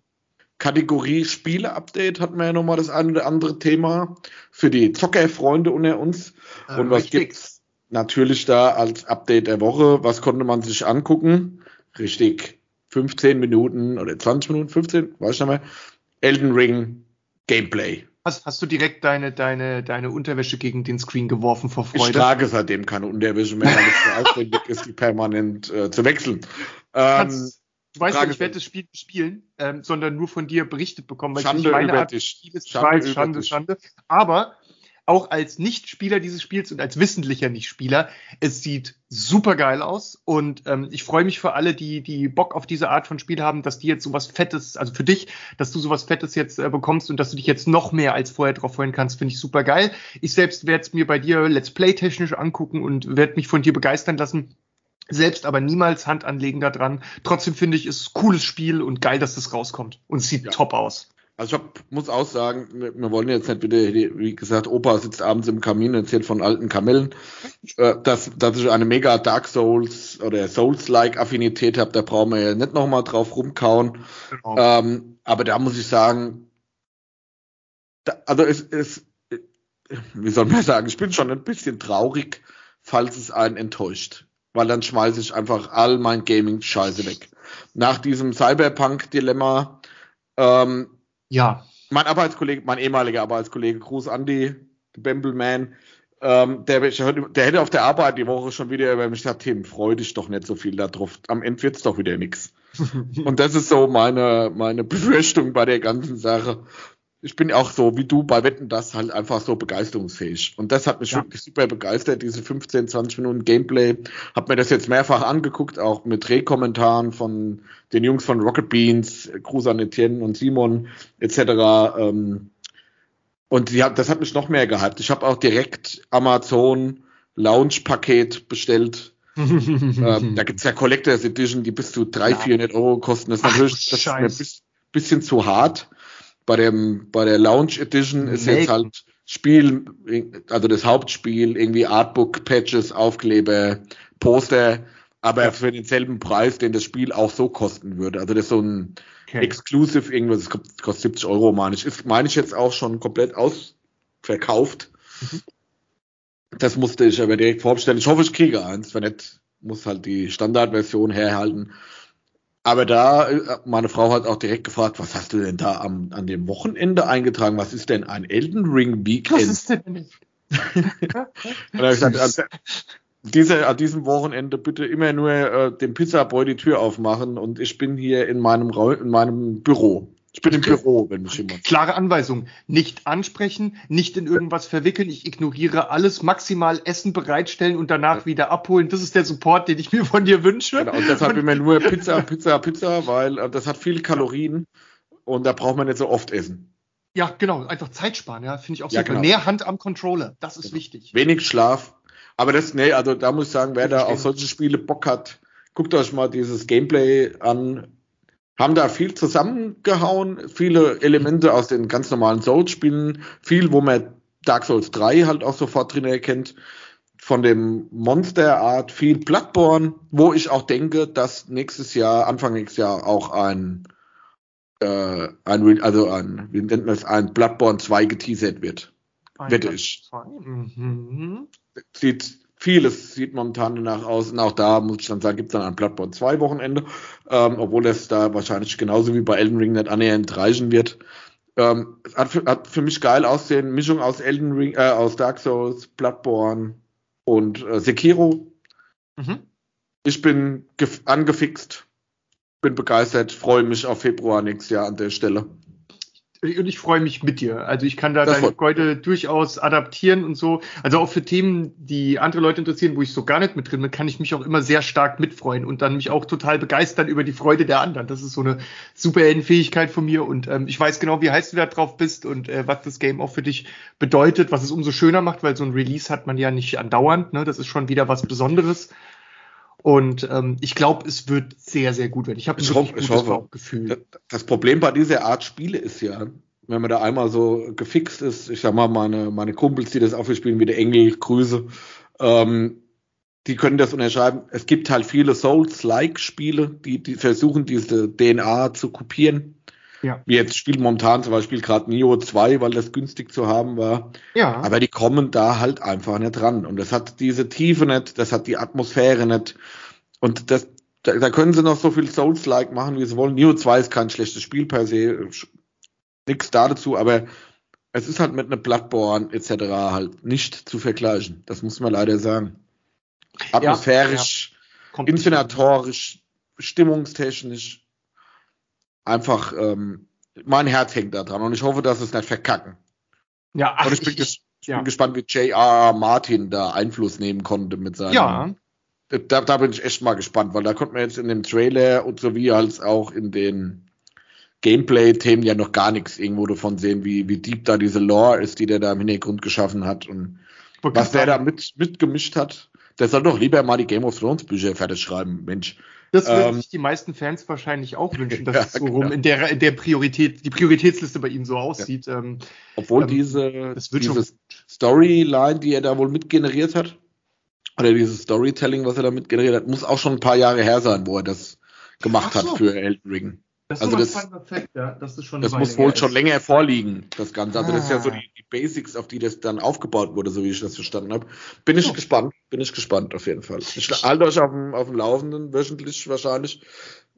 Kategorie Spiele-Update hatten wir ja nochmal das eine oder andere Thema für die Zockerfreunde unter uns. Äh, Und was richtig. gibt's natürlich da als Update der Woche? Was konnte man sich angucken? Richtig, 15 Minuten oder 20 Minuten, 15, weiß ich nicht mehr. Elden Ring Gameplay. Hast, hast du direkt deine, deine, deine Unterwäsche gegen den Screen geworfen vor Freude? Ich trage seitdem keine Unterwäsche mehr, weil es so aufwendig ist, die permanent äh, zu wechseln. Ähm, Du weißt ja, ich werde das Spiel spielen, ähm, sondern nur von dir berichtet bekommen, weil Schande ich meine über Art dich. Schande, Schande, Schande. Aber auch als Nicht-Spieler dieses Spiels und als wissentlicher Nicht-Spieler, es sieht super geil aus und ähm, ich freue mich für alle, die die Bock auf diese Art von Spiel haben, dass die jetzt sowas Fettes, also für dich, dass du sowas Fettes jetzt äh, bekommst und dass du dich jetzt noch mehr als vorher drauf freuen kannst, finde ich super geil. Ich selbst werde es mir bei dir Let's Play technisch angucken und werde mich von dir begeistern lassen selbst aber niemals Hand anlegen da dran. Trotzdem finde ich, es ist ein cooles Spiel und geil, dass das rauskommt. Und es sieht ja. top aus. Also ich hab, muss auch sagen, wir, wir wollen jetzt nicht wieder, wie gesagt, Opa sitzt abends im Kamin und erzählt von alten Kamellen, äh, dass, dass ich eine mega Dark Souls oder Souls-like Affinität habe, da brauchen wir ja nicht nochmal drauf rumkauen. Genau. Ähm, aber da muss ich sagen, da, also es ist, wie soll man sagen, ich bin schon ein bisschen traurig, falls es einen enttäuscht weil dann schmeiße ich einfach all mein Gaming-Scheiße weg. Nach diesem Cyberpunk-Dilemma, ähm, ja. Mein Arbeitskollege, mein ehemaliger Arbeitskollege, Gruß Andy, Bambleman, ähm, der, der hätte auf der Arbeit die Woche schon wieder über mich gesagt, Tim, freu dich doch nicht so viel darauf. Am Ende wird's doch wieder nix. Und das ist so meine, meine Befürchtung bei der ganzen Sache ich bin auch so wie du bei Wetten das halt einfach so begeisterungsfähig. Und das hat mich ja. wirklich super begeistert, diese 15, 20 Minuten Gameplay. Hab mir das jetzt mehrfach angeguckt, auch mit Drehkommentaren von den Jungs von Rocket Beans, an Etienne und Simon etc. Ähm, und die, das hat mich noch mehr gehypt. Ich habe auch direkt Amazon Lounge-Paket bestellt. ähm, da gibt's ja Collectors Edition, die bis zu 300, ja. 400 Euro kosten. Das ist natürlich das ist mir ein bisschen zu hart bei dem, bei der Lounge Edition ist Melken. jetzt halt Spiel, also das Hauptspiel, irgendwie Artbook, Patches, Aufkleber, Poster, aber ja. für denselben Preis, den das Spiel auch so kosten würde. Also das ist so ein okay. Exclusive irgendwas, das kostet 70 Euro, meine ich. Ist, meine ich jetzt auch schon komplett ausverkauft. Mhm. Das musste ich aber direkt vorbestellen. Ich hoffe, ich kriege eins. Wenn nicht, muss halt die Standardversion herhalten. Aber da, äh, meine Frau hat auch direkt gefragt, was hast du denn da am, an dem Wochenende eingetragen? Was ist denn ein Elden Ring Weekend? Was ist denn nicht? Und er gesagt, an, diese, an diesem Wochenende bitte immer nur äh, dem Pizzaboy die Tür aufmachen und ich bin hier in meinem, Raum, in meinem Büro. Ich bin im Büro, wenn mich jemand. Klare Anweisung. Nicht ansprechen, nicht in irgendwas verwickeln. Ich ignoriere alles, maximal Essen bereitstellen und danach wieder abholen. Das ist der Support, den ich mir von dir wünsche. Genau, und deshalb immer nur Pizza, Pizza, Pizza, weil äh, das hat viele Kalorien und da braucht man nicht so oft essen. Ja, genau. Einfach Zeit sparen, ja. Finde ich auch ja, super. Genau. Mehr Hand am Controller. Das ist genau. wichtig. Wenig Schlaf. Aber das, nee, also da muss ich sagen, wer da auf solche Spiele Bock hat, guckt euch mal dieses Gameplay an haben da viel zusammengehauen, viele Elemente aus den ganz normalen Souls-Spielen, viel, wo man Dark Souls 3 halt auch sofort drin erkennt, von dem Monster-Art, viel Bloodborne, wo ich auch denke, dass nächstes Jahr, Anfang nächstes Jahr auch ein, äh, ein also ein, wie nennt man es, ein Bloodborne 2 geteasert wird. Wette ich. Mhm. Sieht Vieles sieht momentan danach aus. Und auch da muss ich dann sagen, gibt es dann ein Bloodborne 2 Wochenende, ähm, obwohl es da wahrscheinlich genauso wie bei Elden Ring nicht annähernd reichen wird. Ähm, hat, für, hat für mich geil aussehen. Mischung aus Elden Ring, äh, aus Dark Souls, Bloodborne und äh, Sekiro. Mhm. Ich bin angefixt, bin begeistert, freue mich auf Februar nächstes Jahr an der Stelle und ich freue mich mit dir. Also ich kann da das deine Freude durchaus adaptieren und so. Also auch für Themen, die andere Leute interessieren, wo ich so gar nicht mit drin bin, kann ich mich auch immer sehr stark mitfreuen und dann mich auch total begeistern über die Freude der anderen. Das ist so eine super Fähigkeit von mir und ähm, ich weiß genau, wie heiß du da drauf bist und äh, was das Game auch für dich bedeutet, was es umso schöner macht, weil so ein Release hat man ja nicht andauernd. Ne? Das ist schon wieder was Besonderes. Und ähm, ich glaube, es wird sehr, sehr gut werden. Ich habe ein hoffe, gutes hoffe. Gefühl. Das Problem bei dieser Art Spiele ist ja, wenn man da einmal so gefixt ist, ich sag mal, meine, meine Kumpels, die das auch spielen, wie der Engel, Grüße, ähm, die können das unterschreiben. Es gibt halt viele Souls-like Spiele, die, die versuchen, diese DNA zu kopieren. Ja. Jetzt spielt momentan zum Beispiel gerade Nio 2, weil das günstig zu haben war. Ja. Aber die kommen da halt einfach nicht ran. Und das hat diese Tiefe nicht, das hat die Atmosphäre nicht. Und das, da, da können sie noch so viel Souls-like machen, wie sie wollen. Nio 2 ist kein schlechtes Spiel per se. Nix da dazu, aber es ist halt mit einem Bloodborne etc. halt nicht zu vergleichen. Das muss man leider sagen. Atmosphärisch, ja, ja. inszenatorisch, stimmungstechnisch einfach ähm, mein Herz hängt da dran und ich hoffe, dass es nicht verkacken. Ja, ach, und ich bin, ich, ich ja. bin gespannt, wie J.R. Martin da Einfluss nehmen konnte mit seinem. Ja. Da, da bin ich echt mal gespannt, weil da konnte man jetzt in dem Trailer und so wie als auch in den Gameplay-Themen ja noch gar nichts irgendwo davon sehen, wie, wie deep da diese Lore ist, die der da im Hintergrund geschaffen hat und was der da mit, mitgemischt hat. Der soll doch lieber mal die Game of Thrones Bücher fertig schreiben, Mensch. Das würden ähm, sich die meisten Fans wahrscheinlich auch wünschen, dass ja, es so rum genau. in der, in der Priorität, die Prioritätsliste bei ihm so aussieht. Ja. Ähm, Obwohl ähm, diese, diese Storyline, die er da wohl mitgeneriert hat, oder dieses Storytelling, was er da mitgeneriert hat, muss auch schon ein paar Jahre her sein, wo er das gemacht so. hat für Elden Ring. Das also das, Effekt, ja. das, ist schon das muss wohl schon länger vorliegen, das Ganze. Also ah. das ist ja so ah. die, die, Basics, auf die das dann aufgebaut wurde, so wie ich das verstanden habe. Bin ich oh. gespannt, bin ich gespannt auf jeden Fall. Ich halte euch auf dem, auf dem Laufenden, wöchentlich wahrscheinlich,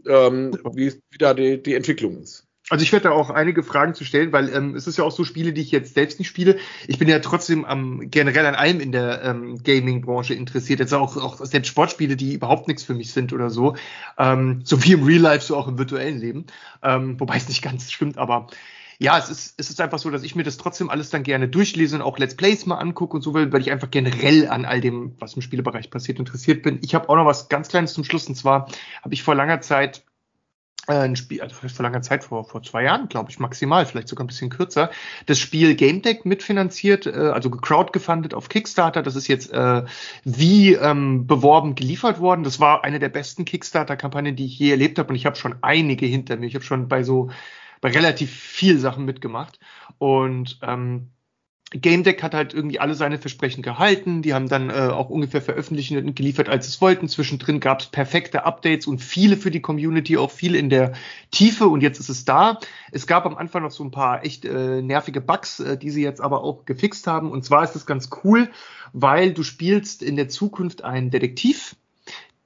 ähm, wie, wie da die, die Entwicklung ist. Also ich werde da auch einige Fragen zu stellen, weil ähm, es ist ja auch so Spiele, die ich jetzt selbst nicht spiele. Ich bin ja trotzdem ähm, generell an allem in der ähm, Gaming-Branche interessiert. Jetzt auch, auch selbst Sportspiele, die überhaupt nichts für mich sind oder so. Ähm, so wie im Real Life, so auch im virtuellen Leben. Ähm, wobei es nicht ganz stimmt, aber ja, es ist, es ist einfach so, dass ich mir das trotzdem alles dann gerne durchlese und auch Let's Plays mal angucke und so, weil ich einfach generell an all dem, was im Spielebereich passiert, interessiert bin. Ich habe auch noch was ganz Kleines zum Schluss und zwar habe ich vor langer Zeit ein Spiel, also vor langer Zeit, vor, vor zwei Jahren, glaube ich, maximal, vielleicht sogar ein bisschen kürzer, das Spiel Game Deck mitfinanziert, äh, also gecrowdgefundet auf Kickstarter. Das ist jetzt äh, wie ähm, beworben geliefert worden. Das war eine der besten Kickstarter-Kampagnen, die ich je erlebt habe und ich habe schon einige hinter mir. Ich habe schon bei so bei relativ viel Sachen mitgemacht und ähm, Game Deck hat halt irgendwie alle seine Versprechen gehalten. Die haben dann äh, auch ungefähr veröffentlicht und geliefert, als es wollten. Zwischendrin gab es perfekte Updates und viele für die Community, auch viel in der Tiefe. Und jetzt ist es da. Es gab am Anfang noch so ein paar echt äh, nervige Bugs, äh, die sie jetzt aber auch gefixt haben. Und zwar ist das ganz cool, weil du spielst in der Zukunft einen Detektiv,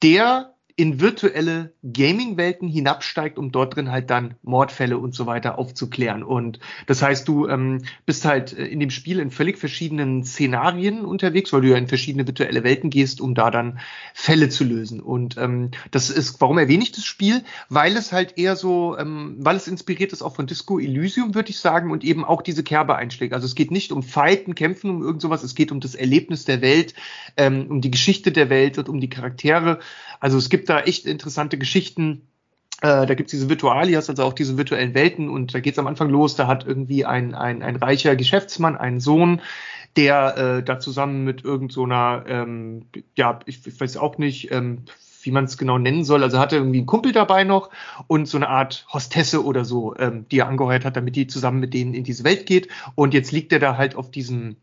der in virtuelle Gaming-Welten hinabsteigt, um dort drin halt dann Mordfälle und so weiter aufzuklären. Und das heißt, du ähm, bist halt äh, in dem Spiel in völlig verschiedenen Szenarien unterwegs, weil du ja in verschiedene virtuelle Welten gehst, um da dann Fälle zu lösen. Und ähm, das ist, warum erwähne ich das Spiel? Weil es halt eher so, ähm, weil es inspiriert ist auch von Disco Elysium, würde ich sagen, und eben auch diese Kerbe einschlägt. Also es geht nicht um Fighten, Kämpfen, um irgend sowas, es geht um das Erlebnis der Welt, ähm, um die Geschichte der Welt und um die Charaktere. Also es gibt da echt interessante Geschichten. Äh, da gibt's diese Virtualias, also auch diese virtuellen Welten. Und da geht's am Anfang los. Da hat irgendwie ein, ein, ein reicher Geschäftsmann einen Sohn, der äh, da zusammen mit irgendeiner, so ähm, ja, ich, ich weiß auch nicht, ähm, wie man es genau nennen soll. Also hatte irgendwie einen Kumpel dabei noch und so eine Art Hostesse oder so, ähm, die er angeheuert hat, damit die zusammen mit denen in diese Welt geht. Und jetzt liegt er da halt auf diesem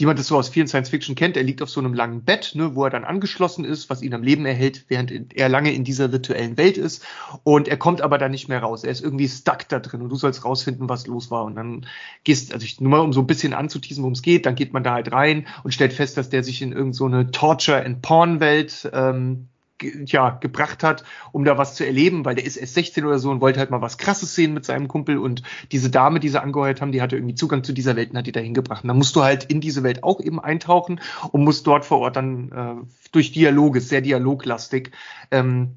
wie man das so aus vielen Science-Fiction kennt. Er liegt auf so einem langen Bett, ne, wo er dann angeschlossen ist, was ihn am Leben erhält, während er lange in dieser virtuellen Welt ist. Und er kommt aber da nicht mehr raus. Er ist irgendwie stuck da drin und du sollst rausfinden, was los war. Und dann gehst, also ich, nur mal um so ein bisschen anzuteasen, worum es geht, dann geht man da halt rein und stellt fest, dass der sich in irgendeine so Torture- and Porn-Welt ähm, ja, gebracht hat, um da was zu erleben, weil der ist erst 16 oder so und wollte halt mal was Krasses sehen mit seinem Kumpel und diese Dame, die sie angeheuert haben, die hatte irgendwie Zugang zu dieser Welt und hat die da hingebracht. Und dann musst du halt in diese Welt auch eben eintauchen und musst dort vor Ort dann äh, durch Dialoge, sehr dialoglastig, ähm,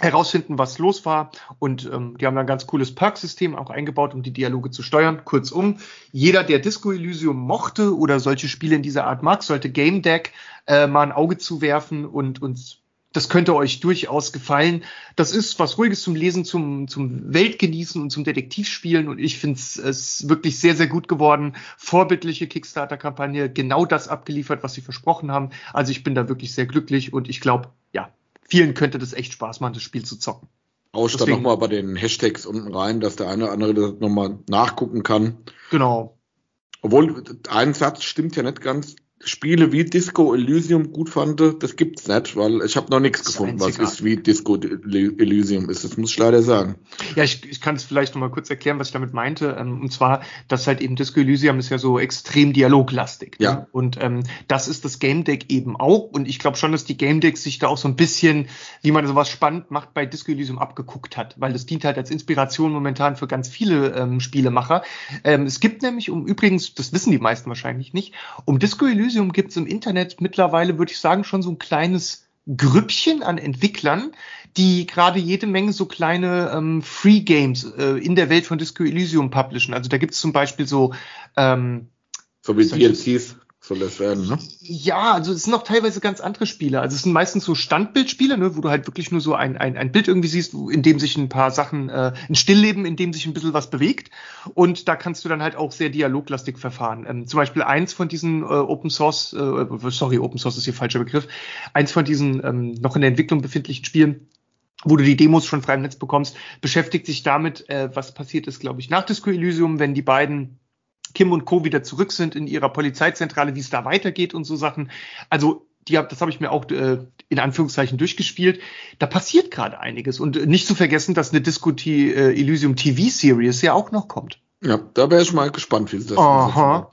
herausfinden, was los war. Und ähm, die haben ein ganz cooles Perk-System auch eingebaut, um die Dialoge zu steuern. Kurzum, jeder, der Disco Elysium mochte oder solche Spiele in dieser Art mag, sollte Game Deck äh, mal ein Auge zuwerfen und uns das könnte euch durchaus gefallen. Das ist was Ruhiges zum Lesen, zum, zum Weltgenießen und zum Detektivspielen. Und ich finde es wirklich sehr, sehr gut geworden. Vorbildliche Kickstarter-Kampagne, genau das abgeliefert, was sie versprochen haben. Also ich bin da wirklich sehr glücklich und ich glaube, ja, vielen könnte das echt Spaß machen, das Spiel zu zocken. Ausch dann nochmal bei den Hashtags unten rein, dass der eine oder andere das nochmal nachgucken kann. Genau. Obwohl, ein Satz stimmt ja nicht ganz Spiele wie Disco Elysium gut fand, das gibt's nicht, weil ich habe noch nichts gefunden, was ist wie Disco Elysium ist. Das muss ich leider sagen. Ja, ich, ich kann es vielleicht noch mal kurz erklären, was ich damit meinte. Ähm, und zwar, dass halt eben Disco Elysium ist ja so extrem dialoglastig. Ne? Ja. Und ähm, das ist das Game Deck eben auch. Und ich glaube schon, dass die Game Decks sich da auch so ein bisschen, wie man sowas spannend macht, bei Disco Elysium abgeguckt hat, weil das dient halt als Inspiration momentan für ganz viele ähm, Spielemacher. Ähm, es gibt nämlich, um übrigens, das wissen die meisten wahrscheinlich nicht, um Disco Elysium Elysium gibt es im Internet mittlerweile, würde ich sagen, schon so ein kleines Grüppchen an Entwicklern, die gerade jede Menge so kleine ähm, Free Games äh, in der Welt von Disco Elysium publishen. Also da gibt es zum Beispiel so ähm, so wie DLCs soll das werden, ne? Ja, also es sind auch teilweise ganz andere Spiele. Also es sind meistens so Standbildspiele, ne, wo du halt wirklich nur so ein, ein, ein Bild irgendwie siehst, in dem sich ein paar Sachen, äh, ein Stillleben, in dem sich ein bisschen was bewegt. Und da kannst du dann halt auch sehr dialoglastig verfahren. Ähm, zum Beispiel eins von diesen äh, Open Source, äh, sorry, Open Source ist hier falscher Begriff, eins von diesen ähm, noch in der Entwicklung befindlichen Spielen, wo du die Demos schon frei im Netz bekommst, beschäftigt sich damit, äh, was passiert ist, glaube ich, nach Disco Elysium, wenn die beiden Kim und Co. wieder zurück sind in ihrer Polizeizentrale, wie es da weitergeht und so Sachen. Also die, das habe ich mir auch äh, in Anführungszeichen durchgespielt. Da passiert gerade einiges. Und nicht zu vergessen, dass eine Disco T, äh, Elysium TV-Series ja auch noch kommt. Ja, da wäre ich mal gespannt, wie es das Aha.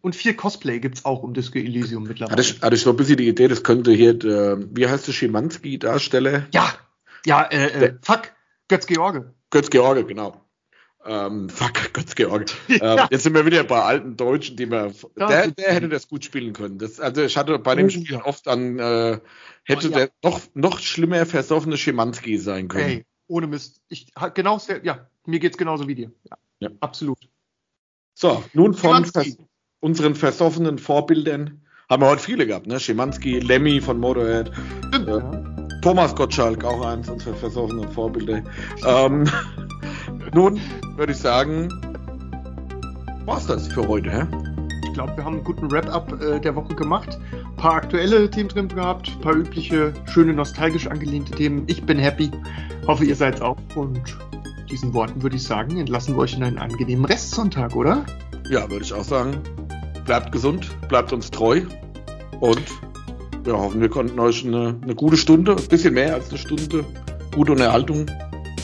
Und viel Cosplay gibt's auch um Disco Elysium mittlerweile. Hatte ich, hatte ich so ein bisschen die Idee, das könnte hier, der, wie heißt der Schimanski-Darsteller? Ja, ja, äh, äh, fuck, Götz-George. Götz-George, genau. Ähm, fuck, Götz-George. Ja. Ähm, jetzt sind wir wieder bei alten Deutschen, die wir. Ja, der, der hätte das gut spielen können. Das, also ich hatte bei dem oh. Spiel oft an, äh, hätte oh, ja. der noch, noch schlimmer versoffene Schimanski sein können. Hey, ohne Mist. Ich, genau, ja, mir geht's genauso wie dir. Ja, ja. absolut. So, nun von vers unseren versoffenen Vorbildern haben wir heute viele gehabt, ne? Schimanski, Lemmy von Motorhead. Äh, Thomas Gottschalk, auch eins unserer versoffenen Vorbilder. Ähm, nun würde ich sagen, war's das für heute, hä? Ich glaube, wir haben einen guten Wrap-up äh, der Woche gemacht. Ein paar aktuelle Themen drin gehabt, ein paar übliche, schöne, nostalgisch angelehnte Themen. Ich bin happy. Hoffe, ihr seid auch. Und diesen Worten würde ich sagen, entlassen wir euch in einen angenehmen Restsonntag, oder? Ja, würde ich auch sagen. Bleibt gesund, bleibt uns treu und wir hoffen, wir konnten euch eine, eine gute Stunde, ein bisschen mehr als eine Stunde, gute Unterhaltung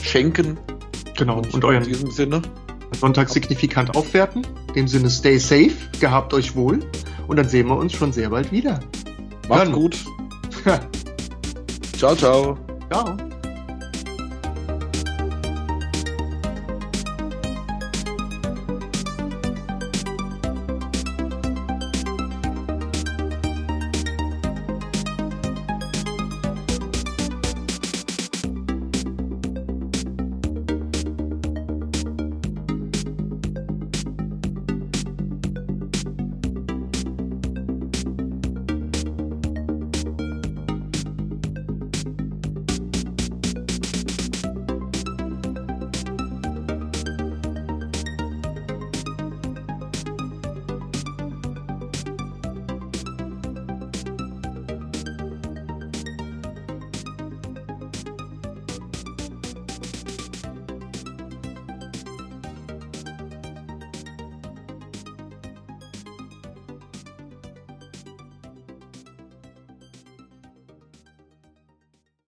schenken. Genau, und, und euren in diesem Sinne. Sonntag signifikant aufwerten. In dem Sinne, stay safe, gehabt euch wohl und dann sehen wir uns schon sehr bald wieder. Macht's gut. ciao, ciao. Ciao.